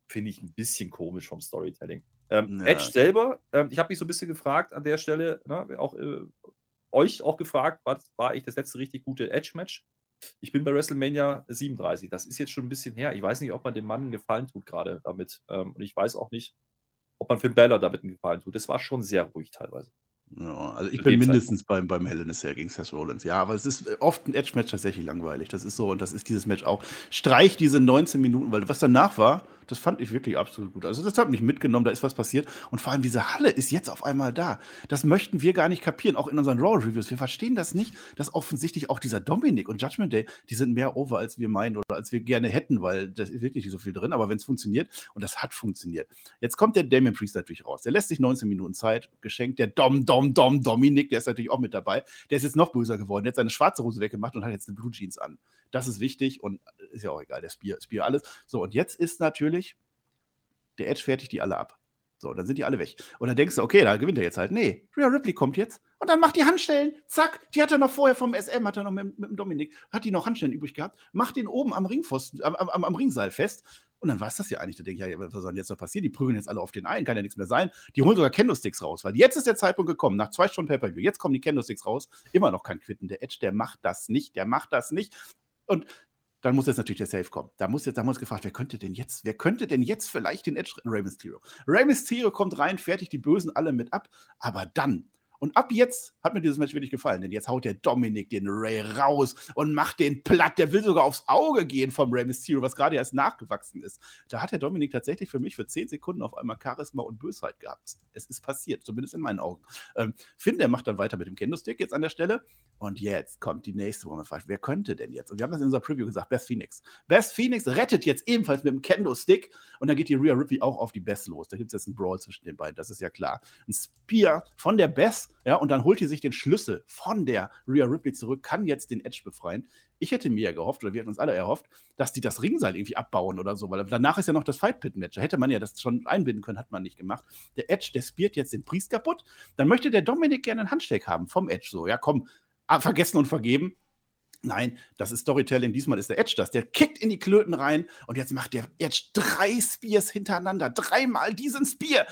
Finde ich ein bisschen komisch vom Storytelling. Ähm, ja. Edge selber, ähm, ich habe mich so ein bisschen gefragt an der Stelle, ne, auch äh, euch auch gefragt, was war ich das letzte richtig gute Edge-Match? Ich bin bei WrestleMania 37. Das ist jetzt schon ein bisschen her. Ich weiß nicht, ob man dem Mann einen Gefallen tut gerade damit. Ähm, und ich weiß auch nicht, ob man Finn Bella damit einen Gefallen tut. Das war schon sehr ruhig teilweise. Ja, also ich bin mindestens beim, beim Hell in a Cell gegen Seth Rollins. Ja, aber es ist oft ein Edge-Match tatsächlich langweilig. Das ist so und das ist dieses Match auch. Streich diese 19 Minuten, weil was danach war, das fand ich wirklich absolut gut. Also das hat mich mitgenommen, da ist was passiert. Und vor allem diese Halle ist jetzt auf einmal da. Das möchten wir gar nicht kapieren, auch in unseren Raw-Reviews. Wir verstehen das nicht, dass offensichtlich auch dieser Dominik und Judgment Day, die sind mehr over, als wir meinen oder als wir gerne hätten, weil da ist wirklich nicht so viel drin. Aber wenn es funktioniert, und das hat funktioniert. Jetzt kommt der Damien Priest natürlich raus. Der lässt sich 19 Minuten Zeit geschenkt. Der Dom, Dom, Dom, Dominik, der ist natürlich auch mit dabei. Der ist jetzt noch böser geworden. Der hat seine schwarze Hose weggemacht und hat jetzt eine Blue Jeans an. Das ist wichtig und ist ja auch egal, der Spear, Spear alles. So, und jetzt ist natürlich der Edge fertigt die alle ab. So, dann sind die alle weg. Und dann denkst du, okay, da gewinnt er jetzt halt. Nee, Rhea Ripley kommt jetzt und dann macht die Handstellen. Zack, die hat er noch vorher vom SM, hat er noch mit, mit dem Dominik, hat die noch Handstellen übrig gehabt, macht den oben am Ringpfosten, am, am, am Ringseil fest. Und dann war es das ja eigentlich. Da denke ich, ja, was soll denn jetzt noch passieren? Die prügeln jetzt alle auf den einen, kann ja nichts mehr sein. Die holen sogar Candlesticks raus, weil jetzt ist der Zeitpunkt gekommen, nach zwei Stunden Pay-Per-View. Jetzt kommen die Candlesticks raus. Immer noch kein Quitten. Der Edge, der macht das nicht, der macht das nicht. Und dann muss jetzt natürlich der Safe kommen. Da muss jetzt, da muss gefragt, wer könnte denn jetzt, wer könnte denn jetzt vielleicht den Edge retten? Rey Mysterio. Rey Mysterio kommt rein, fertigt die Bösen alle mit ab, aber dann und ab jetzt hat mir dieses Match wirklich gefallen, denn jetzt haut der Dominik den Ray raus und macht den platt. Der will sogar aufs Auge gehen vom Ray Mysterio, was gerade erst nachgewachsen ist. Da hat der Dominik tatsächlich für mich für 10 Sekunden auf einmal Charisma und Bösheit gehabt. Es ist passiert, zumindest in meinen Augen. Ähm, Finn, der macht dann weiter mit dem Kendo-Stick jetzt an der Stelle. Und jetzt kommt die nächste Woman Fight. Wer könnte denn jetzt? Und wir haben das in unserer Preview gesagt, Beth Phoenix. Beth Phoenix rettet jetzt ebenfalls mit dem Kendo-Stick und dann geht die Rhea Ripley auch auf die Beth los. Da gibt es jetzt einen Brawl zwischen den beiden, das ist ja klar. Ein Spear von der Beth, ja, und dann holt die sich den Schlüssel von der Rhea Ripley zurück, kann jetzt den Edge befreien. Ich hätte mir ja gehofft, oder wir hätten uns alle erhofft, dass die das Ringseil irgendwie abbauen oder so, weil danach ist ja noch das Fight Pit Match. Da hätte man ja das schon einbinden können, hat man nicht gemacht. Der Edge, der spiert jetzt den Priest kaputt. Dann möchte der Dominik gerne einen Handshake haben vom Edge. So, ja, komm, ah, vergessen und vergeben. Nein, das ist Storytelling. Diesmal ist der Edge das. Der kickt in die Klöten rein und jetzt macht der Edge drei Spears hintereinander. Dreimal diesen Spear.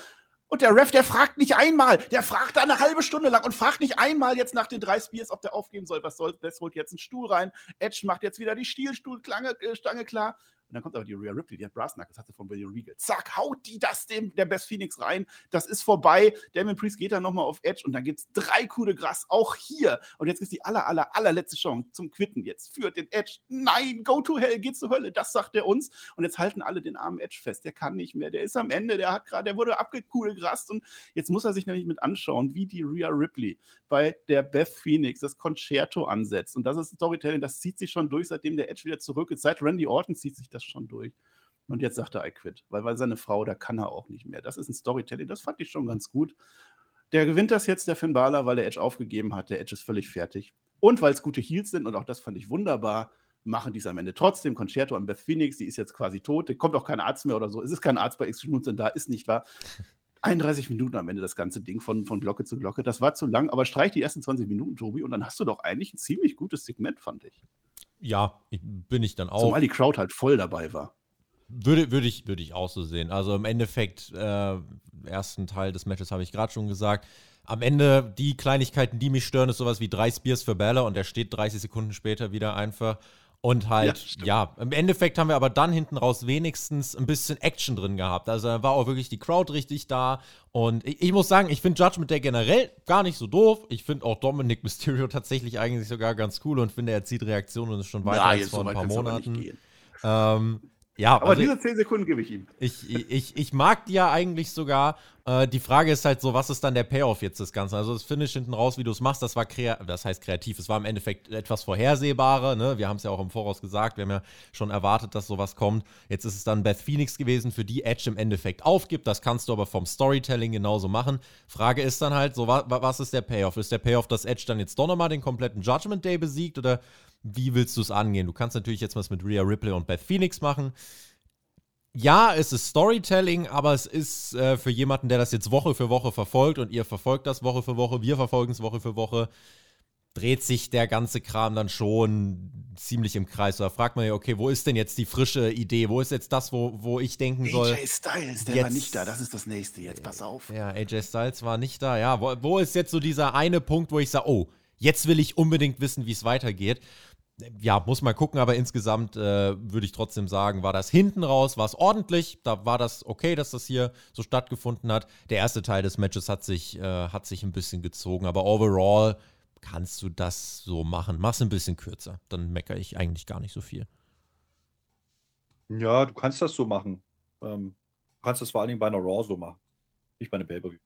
Und der Ref, der fragt nicht einmal, der fragt da eine halbe Stunde lang und fragt nicht einmal jetzt nach den drei Spears, ob der aufgeben soll. Was soll, das holt jetzt einen Stuhl rein. Edge macht jetzt wieder die Stielstuhlstange äh, klar. Und dann kommt aber die Rhea Ripley, die hat Brass Knuckles, hat sie von William Regal. Zack, haut die das dem, der Best Phoenix rein. Das ist vorbei. Damon Priest geht dann nochmal auf Edge und dann gibt es drei Coup de Gras, auch hier. Und jetzt ist die aller, aller, allerletzte Chance zum Quitten. Jetzt führt den Edge. Nein, go to hell, geht zur Hölle. Das sagt er uns. Und jetzt halten alle den armen Edge fest. Der kann nicht mehr. Der ist am Ende. Der hat gerade, der wurde abgekugelt und jetzt muss er sich nämlich mit anschauen, wie die Rhea Ripley bei der Beth Phoenix das Concerto ansetzt. Und das ist Storytelling, das zieht sich schon durch, seitdem der Edge wieder zurück ist. Seit Randy Orton zieht sich das schon durch. Und jetzt sagt er, I quit. Weil, weil seine Frau, da kann er auch nicht mehr. Das ist ein Storytelling, das fand ich schon ganz gut. Der gewinnt das jetzt, der Finn Balor, weil der Edge aufgegeben hat. Der Edge ist völlig fertig. Und weil es gute Heals sind, und auch das fand ich wunderbar, machen die es am Ende trotzdem. Concerto an Beth Phoenix, die ist jetzt quasi tot. Da kommt auch kein Arzt mehr oder so. Es ist kein Arzt bei Extreme da, ist nicht wahr. 31 Minuten am Ende das ganze Ding von, von Glocke zu Glocke. Das war zu lang, aber streich die ersten 20 Minuten, Tobi, und dann hast du doch eigentlich ein ziemlich gutes Segment, fand ich. Ja, bin ich dann auch. Zumal die Crowd halt voll dabei war. Würde, würde, ich, würde ich auch so sehen. Also im Endeffekt, äh, ersten Teil des Matches habe ich gerade schon gesagt, am Ende die Kleinigkeiten, die mich stören, ist sowas wie drei Spears für Balor und der steht 30 Sekunden später wieder einfach. Und halt, ja, ja, im Endeffekt haben wir aber dann hinten raus wenigstens ein bisschen Action drin gehabt. Also da war auch wirklich die Crowd richtig da. Und ich, ich muss sagen, ich finde Judgment Day generell gar nicht so doof. Ich finde auch Dominic Mysterio *laughs* tatsächlich eigentlich sogar ganz cool und finde, er zieht Reaktionen und ist schon weiter ja, als vor ein paar Monaten. Ähm, ja, aber also diese 10 Sekunden gebe ich ihm. Ich, ich, ich mag die ja eigentlich sogar. Äh, die Frage ist halt so, was ist dann der Payoff jetzt des Ganzen? Also das Finish hinten raus, wie du es machst, das war kreativ, das heißt kreativ, es war im Endeffekt etwas vorhersehbarer. Ne? Wir haben es ja auch im Voraus gesagt, wir haben ja schon erwartet, dass sowas kommt. Jetzt ist es dann Beth Phoenix gewesen, für die Edge im Endeffekt aufgibt. Das kannst du aber vom Storytelling genauso machen. Frage ist dann halt so, wa was ist der Payoff? Ist der Payoff, dass Edge dann jetzt doch nochmal den kompletten Judgment Day besiegt oder wie willst du es angehen? Du kannst natürlich jetzt was mit Rhea Ripley und Beth Phoenix machen. Ja, es ist Storytelling, aber es ist äh, für jemanden, der das jetzt Woche für Woche verfolgt und ihr verfolgt das Woche für Woche, wir verfolgen es Woche für Woche, dreht sich der ganze Kram dann schon ziemlich im Kreis. Da fragt man ja, okay, wo ist denn jetzt die frische Idee? Wo ist jetzt das, wo, wo ich denken soll? AJ Styles, der jetzt, war nicht da, das ist das nächste, jetzt pass auf. Ja, AJ Styles war nicht da, ja. Wo, wo ist jetzt so dieser eine Punkt, wo ich sage, oh, jetzt will ich unbedingt wissen, wie es weitergeht ja, muss man gucken, aber insgesamt äh, würde ich trotzdem sagen, war das hinten raus, war es ordentlich. Da war das okay, dass das hier so stattgefunden hat. Der erste Teil des Matches hat sich, äh, hat sich ein bisschen gezogen, aber overall kannst du das so machen. Mach's ein bisschen kürzer, dann meckere ich eigentlich gar nicht so viel. Ja, du kannst das so machen. Ähm, du kannst das vor allen Dingen bei einer Raw so machen. Nicht bei einem Pay-Per-View.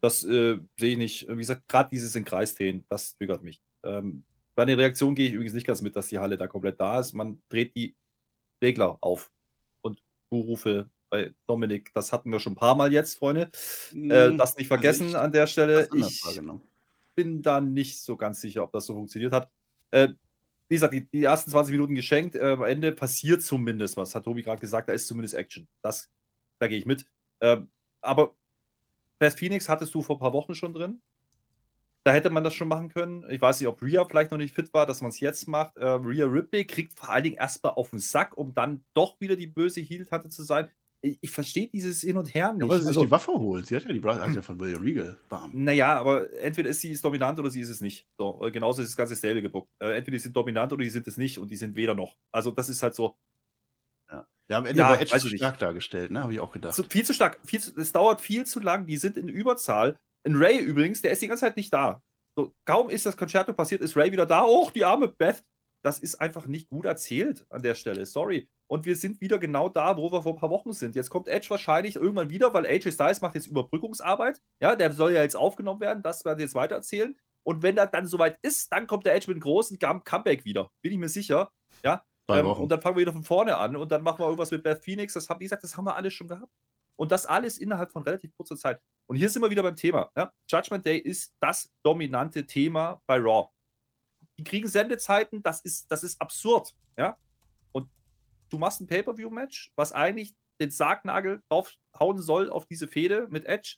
Das äh, sehe ich nicht. Wie gesagt, gerade dieses in Kreis das triggert mich. Ähm, bei der Reaktion gehe ich übrigens nicht ganz mit, dass die Halle da komplett da ist. Man dreht die Regler auf. Und Buhrufe bei Dominik, das hatten wir schon ein paar Mal jetzt, Freunde. Hm, äh, das nicht vergessen also an der Stelle. Ich bin da nicht so ganz sicher, ob das so funktioniert hat. Äh, wie gesagt, die, die, ersten 20 Minuten geschenkt. Äh, am Ende passiert zumindest was, hat Tobi gerade gesagt. Da ist zumindest Action. Das, da gehe ich mit. Ähm, aber Beth Phoenix hattest du vor ein paar Wochen schon drin. Da hätte man das schon machen können. Ich weiß nicht, ob Rhea vielleicht noch nicht fit war, dass man es jetzt macht. Äh, Rhea Ripley kriegt vor allen Dingen erstmal auf den Sack, um dann doch wieder die böse Heel-Tante zu sein. Ich, ich verstehe dieses Hin und Her nicht. Ja, weil sie also, die Waffe holt. Sie hat ja die Waffe von William Regal. Bam. Naja, aber entweder ist sie ist dominant oder sie ist es nicht. So, äh, genauso ist das ganze Stable gebuckt. Äh, entweder die sind dominant oder die sind es nicht und die sind weder noch. Also das ist halt so. Ja, ja am Ende ja, war Edge zu stark dargestellt, ne? Habe ich auch gedacht. So, viel zu stark. Viel zu, es dauert viel zu lang. Die sind in Überzahl. Ein Ray übrigens, der ist die ganze Zeit nicht da. So, kaum ist das Concerto passiert, ist Ray wieder da. Oh, die arme Beth. Das ist einfach nicht gut erzählt an der Stelle. Sorry. Und wir sind wieder genau da, wo wir vor ein paar Wochen sind. Jetzt kommt Edge wahrscheinlich irgendwann wieder, weil AJ Styles macht jetzt Überbrückungsarbeit. Ja, der soll ja jetzt aufgenommen werden. Das werden wir jetzt weiter erzählen. Und wenn er dann soweit ist, dann kommt der Edge mit einem großen Comeback wieder. Bin ich mir sicher. Ja. Ähm, und dann fangen wir wieder von vorne an und dann machen wir irgendwas mit Beth Phoenix. Das hab, wie gesagt, das haben wir alles schon gehabt. Und das alles innerhalb von relativ kurzer Zeit. Und hier sind wir wieder beim Thema. Ja? Judgment Day ist das dominante Thema bei Raw. Die kriegen Sendezeiten, das ist, das ist absurd. Ja? Und du machst ein Pay-Per-View-Match, was eigentlich den Sargnagel draufhauen soll auf diese Fehde mit Edge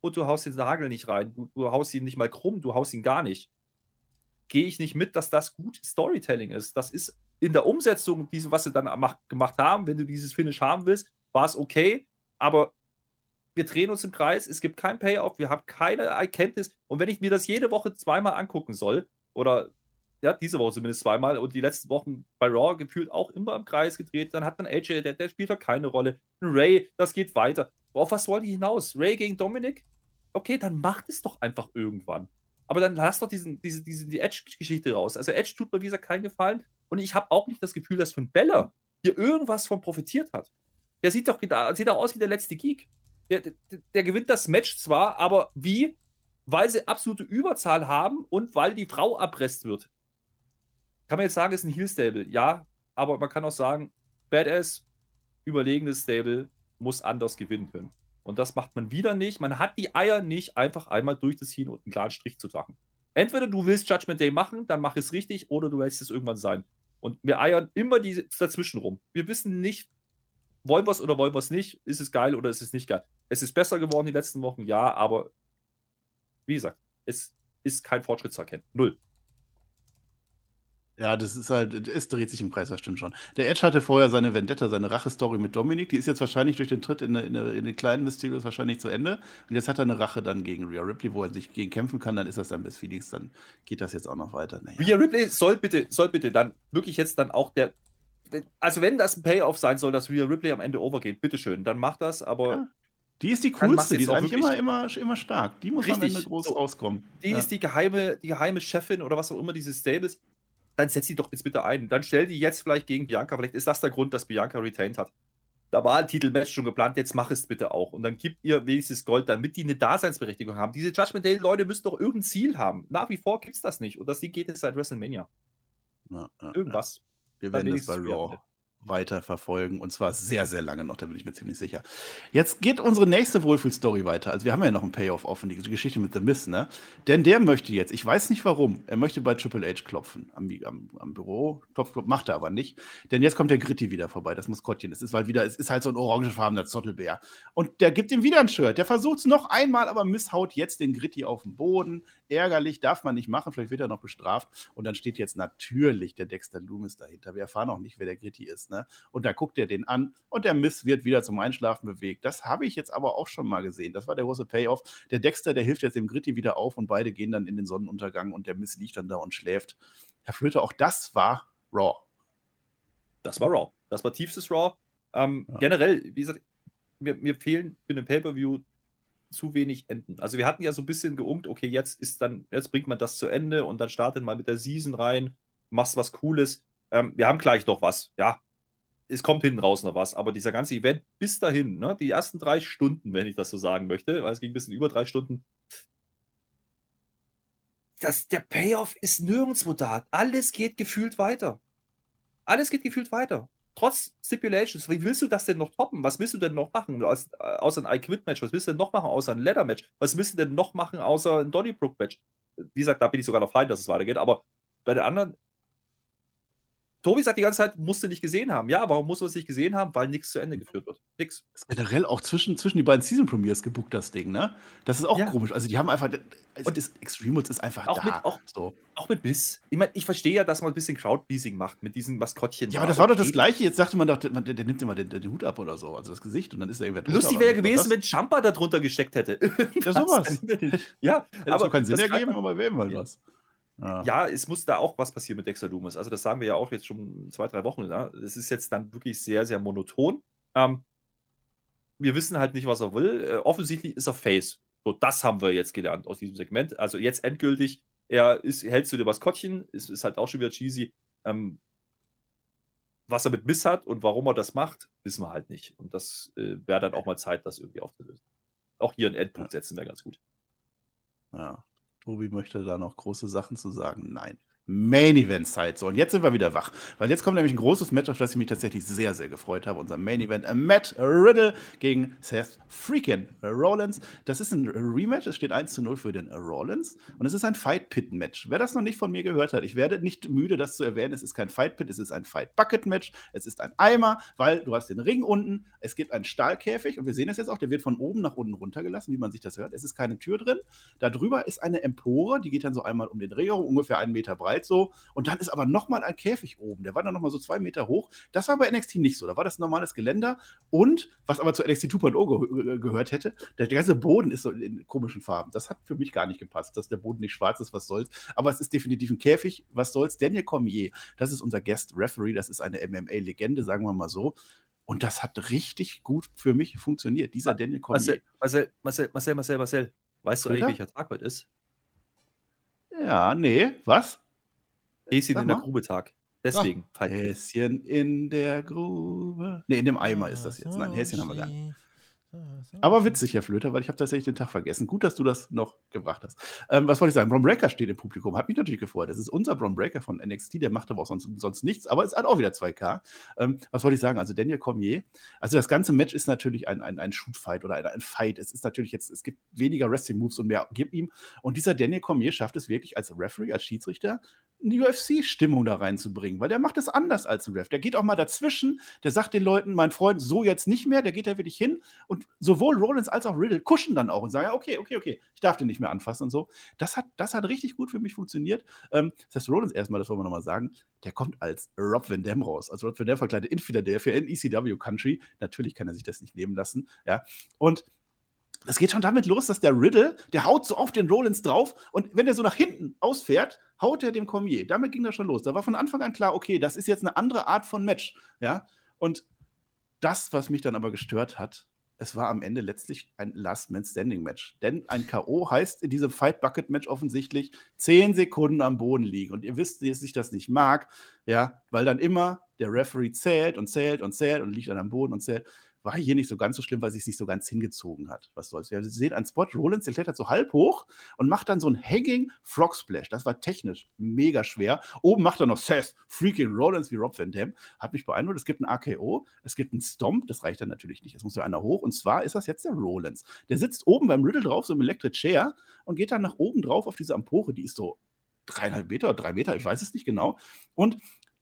und du haust den Nagel nicht rein. Du, du haust ihn nicht mal krumm, du haust ihn gar nicht. Gehe ich nicht mit, dass das gut Storytelling ist. Das ist in der Umsetzung, was sie dann gemacht haben, wenn du dieses Finish haben willst, war es okay aber wir drehen uns im Kreis, es gibt kein Payoff, wir haben keine Erkenntnis. Und wenn ich mir das jede Woche zweimal angucken soll, oder ja, diese Woche zumindest zweimal und die letzten Wochen bei Raw gefühlt auch immer im Kreis gedreht, dann hat man AJ, der, der spielt da keine Rolle. Ray, das geht weiter. Auf was wollen die hinaus? Ray gegen Dominik? Okay, dann macht es doch einfach irgendwann. Aber dann lass doch diesen, diese, diese, die Edge-Geschichte raus. Also Edge tut mir, wie gesagt, keinen Gefallen. Und ich habe auch nicht das Gefühl, dass von Bella hier irgendwas von profitiert hat. Der sieht doch sieht auch aus wie der letzte Geek. Der, der, gewinnt das Match zwar, aber wie? Weil sie absolute Überzahl haben und weil die Frau erpresst wird. Kann man jetzt sagen, ist ein Heal-Stable. Ja, aber man kann auch sagen, Badass, überlegenes Stable, muss anders gewinnen können. Und das macht man wieder nicht. Man hat die Eier nicht, einfach einmal durch das Hin und einen klaren Strich zu machen. Entweder du willst Judgment Day machen, dann mach es richtig, oder du lässt es irgendwann sein. Und wir eiern immer die, dazwischen rum. Wir wissen nicht, wollen wir es oder wollen wir es nicht? Ist es geil oder ist es nicht geil? Es ist besser geworden die letzten Wochen, ja, aber wie gesagt, es ist kein Fortschritt zu erkennen. Null. Ja, das ist halt, es dreht sich im Kreis, das stimmt schon. Der Edge hatte vorher seine Vendetta, seine Rache-Story mit Dominik. Die ist jetzt wahrscheinlich durch den Tritt in, in, in den kleinen Mysterios wahrscheinlich zu Ende. Und jetzt hat er eine Rache dann gegen Rhea Ripley, wo er sich gegen kämpfen kann. Dann ist das dann bis Felix. Dann geht das jetzt auch noch weiter. Naja. Rhea Ripley soll bitte, soll bitte dann wirklich jetzt dann auch der. Also, wenn das ein Payoff sein soll, dass Rhea Ripley am Ende overgeht, bitteschön, dann macht das, aber. Ja. Die ist die coolste, die ist eigentlich immer, immer, immer stark. Die muss richtig, am Ende groß so, rauskommen. Die ja. ist die geheime, die geheime Chefin oder was auch immer dieses Stables dann setz sie doch jetzt bitte ein. Dann stell die jetzt vielleicht gegen Bianca. Vielleicht ist das der Grund, dass Bianca retained hat. Da war ein Titelmatch schon geplant, jetzt mach es bitte auch. Und dann gibt ihr wenigstens Gold, damit die eine Daseinsberechtigung haben. Diese Judgment Day-Leute müssen doch irgendein Ziel haben. Nach wie vor gibt es das nicht. Und das Ding geht jetzt seit WrestleMania. Ja, ja, Irgendwas. Wir werden das bei Raw weiter verfolgen und zwar sehr, sehr lange noch, da bin ich mir ziemlich sicher. Jetzt geht unsere nächste Wohlfühl-Story weiter. Also wir haben ja noch einen Payoff offen, die Geschichte mit The Miss, ne? Denn der möchte jetzt, ich weiß nicht warum, er möchte bei Triple H klopfen am, am, am Büro. Klopf, klopf, macht er aber nicht. Denn jetzt kommt der Gritti wieder vorbei, das Maskottchen. Es ist halt wieder, es ist halt so ein orangefarbener Zottelbär. Und der gibt ihm wieder ein Shirt. Der versucht es noch einmal, aber Miss haut jetzt den Gritti auf den Boden. Ärgerlich, darf man nicht machen, vielleicht wird er noch bestraft. Und dann steht jetzt natürlich der Dexter Loomis dahinter. Wir erfahren auch nicht, wer der Gritti ist, ne? Und da guckt er den an und der Miss wird wieder zum Einschlafen bewegt. Das habe ich jetzt aber auch schon mal gesehen. Das war der große Payoff. Der Dexter, der hilft jetzt dem Gritti wieder auf und beide gehen dann in den Sonnenuntergang und der Miss liegt dann da und schläft. Herr Flöter, auch das war Raw. Das war Raw. Das war tiefstes Raw. Ähm, ja. Generell, wie gesagt, mir, mir fehlen für den Pay-Per-View zu wenig Enden. Also wir hatten ja so ein bisschen geungt, okay, jetzt ist dann, jetzt bringt man das zu Ende und dann startet mal mit der Season rein, machst was Cooles. Ähm, wir haben gleich noch was. Ja, es kommt hinten raus noch was, aber dieser ganze Event bis dahin, ne, die ersten drei Stunden, wenn ich das so sagen möchte, weil es ging ein bisschen über drei Stunden, das, der Payoff ist nirgendwo da. Alles geht gefühlt weiter. Alles geht gefühlt weiter. Trotz Stipulations. Wie willst du das denn noch toppen? Was willst du denn noch machen? Äh, außer ein I-Quit-Match. Was willst du denn noch machen außer ein Leather-Match? Was willst du denn noch machen außer ein Donnybrook-Match? Wie gesagt, da bin ich sogar noch fein, dass es weitergeht. Aber bei den anderen, Tobi sagt die ganze Zeit, musst du nicht gesehen haben. Ja, warum musst du es nicht gesehen haben? Weil nichts zu Ende geführt wird. Nix. Das ist generell auch zwischen, zwischen die beiden Season Premiers gebucht, das Ding, ne? Das ist auch ja. komisch. Also die haben einfach, also und das Extreme ist einfach auch da. Mit, auch, so. auch mit Biss. Ich meine, ich verstehe ja, dass man ein bisschen Crowdpleasing macht mit diesen Maskottchen. Ja, aber das war doch das Gleiche. Jetzt sagte man doch, der, der nimmt immer den, den, Hut ab oder so, also das Gesicht und dann ist er irgendwer Lustig wäre gewesen, wenn Champa da drunter gesteckt hätte. ja, *laughs* sowas. ja, Hätte aber keinen Sinn ergeben, aber wem mal was. Ja. ja. es muss da auch was passieren mit Dexter Loomis. Also, das sagen wir ja auch jetzt schon zwei, drei Wochen. Ja? Es ist jetzt dann wirklich sehr, sehr monoton. Ähm, wir wissen halt nicht, was er will. Äh, offensichtlich ist er Face. So, das haben wir jetzt gelernt aus diesem Segment. Also, jetzt endgültig, er ist, hält zu dem Maskottchen, ist, ist halt auch schon wieder cheesy. Ähm, was er mit Miss hat und warum er das macht, wissen wir halt nicht. Und das äh, wäre dann auch mal Zeit, das irgendwie aufzulösen. Auch hier einen Endpunkt setzen wäre ganz gut. Ja. Tobi möchte da noch große Sachen zu sagen. Nein. Main Event Zeit. So, und jetzt sind wir wieder wach. Weil jetzt kommt nämlich ein großes Match, auf das ich mich tatsächlich sehr, sehr gefreut habe. Unser Main Event. Äh, Matt Riddle gegen Seth Freakin Rollins. Das ist ein Rematch. Es steht 1 zu 0 für den Rollins. Und es ist ein Fight Pit Match. Wer das noch nicht von mir gehört hat, ich werde nicht müde, das zu erwähnen. Es ist kein Fight Pit, es ist ein Fight Bucket Match. Es ist ein Eimer, weil du hast den Ring unten. Es gibt einen Stahlkäfig und wir sehen es jetzt auch. Der wird von oben nach unten runtergelassen, wie man sich das hört. Es ist keine Tür drin. Da drüber ist eine Empore, die geht dann so einmal um den Ring ungefähr einen Meter breit breit so. Und dann ist aber nochmal ein Käfig oben. Der war dann nochmal so zwei Meter hoch. Das war bei NXT nicht so. Da war das ein normales Geländer. Und, was aber zu NXT 2.0 ge gehört hätte, der, der, ganze Boden ist so in komischen Farben. Das hat für mich gar nicht gepasst, dass der Boden nicht schwarz ist, was soll's. Aber es ist definitiv ein Käfig, was soll's. Daniel Cormier, das ist unser Guest Referee, das ist eine MMA-Legende, sagen wir mal so. Und das hat richtig gut für mich funktioniert, dieser Daniel Cormier. Marcel, Marcel, Marcel, Marcel, Marcel, weißt du eigentlich, welcher Tag heute ist? Ja, nee, was? Häschen in der Grube Tag. Deswegen. Ach, Häschen in der Grube. Ne, in dem Eimer ist das jetzt. Nein, Häschen haben wir gar nicht. Aber witzig, Herr Flöter, weil ich habe tatsächlich den Tag vergessen. Gut, dass du das noch gebracht hast. Ähm, was wollte ich sagen? Bron Breaker steht im Publikum. Hat mich natürlich gefreut. Das ist unser Bron Breaker von NXT. Der macht aber auch sonst, sonst nichts, aber es hat auch wieder 2K. Ähm, was wollte ich sagen? Also Daniel Cormier. Also das ganze Match ist natürlich ein, ein, ein Shoot-Fight oder ein, ein Fight. Es ist natürlich jetzt, es gibt weniger Wrestling-Moves und mehr gib ihm. Und dieser Daniel Cormier schafft es wirklich als Referee, als Schiedsrichter, eine UFC-Stimmung da reinzubringen, weil der macht es anders als ein Ref. Der geht auch mal dazwischen, der sagt den Leuten, mein Freund, so jetzt nicht mehr, der geht da wirklich hin und sowohl Rollins als auch Riddle kuschen dann auch und sagen, ja, okay, okay, okay, ich darf den nicht mehr anfassen und so. Das hat, das hat richtig gut für mich funktioniert. Ähm, das heißt, Rollins erstmal, das wollen wir nochmal sagen, der kommt als Rob Van Dam raus, als Rob Van Dam verkleidet in Philadelphia, in ECW Country. Natürlich kann er sich das nicht nehmen lassen, ja. Und es geht schon damit los, dass der Riddle, der haut so auf den Rollins drauf und wenn er so nach hinten ausfährt, haut er dem Cormier. Damit ging das schon los. Da war von Anfang an klar, okay, das ist jetzt eine andere Art von Match. Ja? Und das, was mich dann aber gestört hat, es war am Ende letztlich ein Last-Man-Standing-Match. Denn ein K.O. heißt in diesem Fight-Bucket-Match offensichtlich 10 Sekunden am Boden liegen. Und ihr wisst, dass ich das nicht mag, ja, weil dann immer der Referee zählt und zählt und zählt und liegt dann am Boden und zählt war hier nicht so ganz so schlimm, weil es sich nicht so ganz hingezogen hat. Was soll's. Sie sehen einen Spot, Rollins, der klettert so halb hoch und macht dann so einen Hanging Frog Splash. Das war technisch mega schwer. Oben macht er noch Seth Freaking Rollins wie Rob Van Dam. Hat mich beeindruckt. Es gibt ein AKO, es gibt einen Stomp, das reicht dann natürlich nicht. Es muss ja einer hoch und zwar ist das jetzt der Rollins. Der sitzt oben beim Riddle drauf, so im Electric Chair und geht dann nach oben drauf auf diese Empore, die ist so dreieinhalb Meter, drei Meter, ich weiß es nicht genau. Und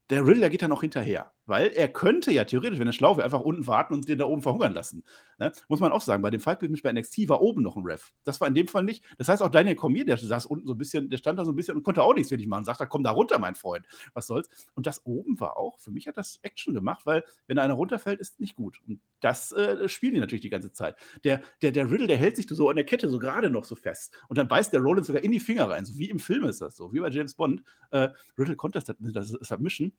der Riddler geht dann auch hinterher, weil er könnte ja theoretisch, wenn er schlau wäre, einfach unten warten und den da oben verhungern lassen. Ne? Muss man auch sagen, bei dem Fightbild bei NXT war oben noch ein Ref. Das war in dem Fall nicht. Das heißt, auch Daniel Cormier, der saß unten so ein bisschen, der stand da so ein bisschen und konnte auch nichts für dich machen. Sagt, da komm da runter, mein Freund. Was soll's? Und das oben war auch, für mich hat das Action gemacht, weil wenn einer runterfällt, ist nicht gut. Und das äh, spielen die natürlich die ganze Zeit. Der, der, der Riddle, der hält sich so an der Kette so gerade noch so fest. Und dann beißt der Rollins sogar in die Finger rein. So wie im Film ist das so, wie bei James Bond. Äh, Riddle konnte das, das, das Submission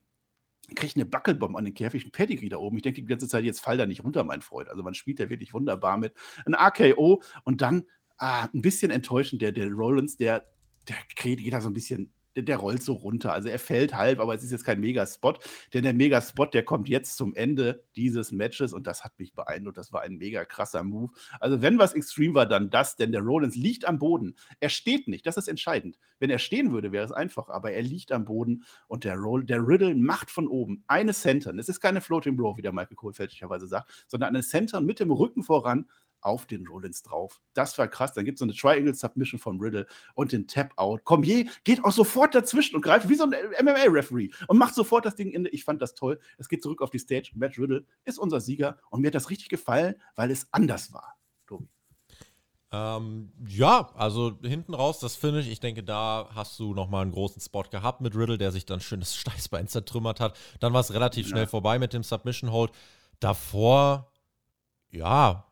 kriege eine Buckelbombe an den Käfig, ein Pedigree da oben. Ich denke die ganze Zeit, jetzt fall da nicht runter, mein Freund. Also man spielt da wirklich wunderbar mit. Ein AKO und dann ah, ein bisschen enttäuschend, der, der Rollins, der, der geht da so ein bisschen der, rollt so runter. Also er fällt halb, aber es ist jetzt kein Mega-Spot. Denn der Mega-Spot, der kommt jetzt zum Ende dieses Matches und das hat mich beeindruckt. Das war ein mega krasser Move. Also wenn was extrem war, dann das, denn der Rollins liegt am Boden. Er steht nicht, das ist entscheidend. Wenn er stehen würde, wäre es einfach, aber er liegt am Boden und der, Roll, der Riddle macht von oben eine Center. Es ist keine Floating Bro, wie der Michael Cole fälschlicherweise sagt, sondern eine Center mit dem Rücken voran auf den Rollins drauf. Das war krass. Dann gibt es so eine Triangle Submission vom Riddle und den Tap Out. Cormier geht auch sofort dazwischen und greift wie so ein MMA-Referee und macht sofort das Ding in. Ich fand das toll. Es geht zurück auf die Stage. Matt Riddle ist unser Sieger und mir hat das richtig gefallen, weil es anders war. Tobi. Ähm, ja, also hinten raus, das Finish, ich denke, da hast du nochmal einen großen Spot gehabt mit Riddle, der sich dann schön das *laughs* Steißbein zertrümmert hat. Dann war es relativ schnell vorbei mit dem Submission Hold. Davor, ja,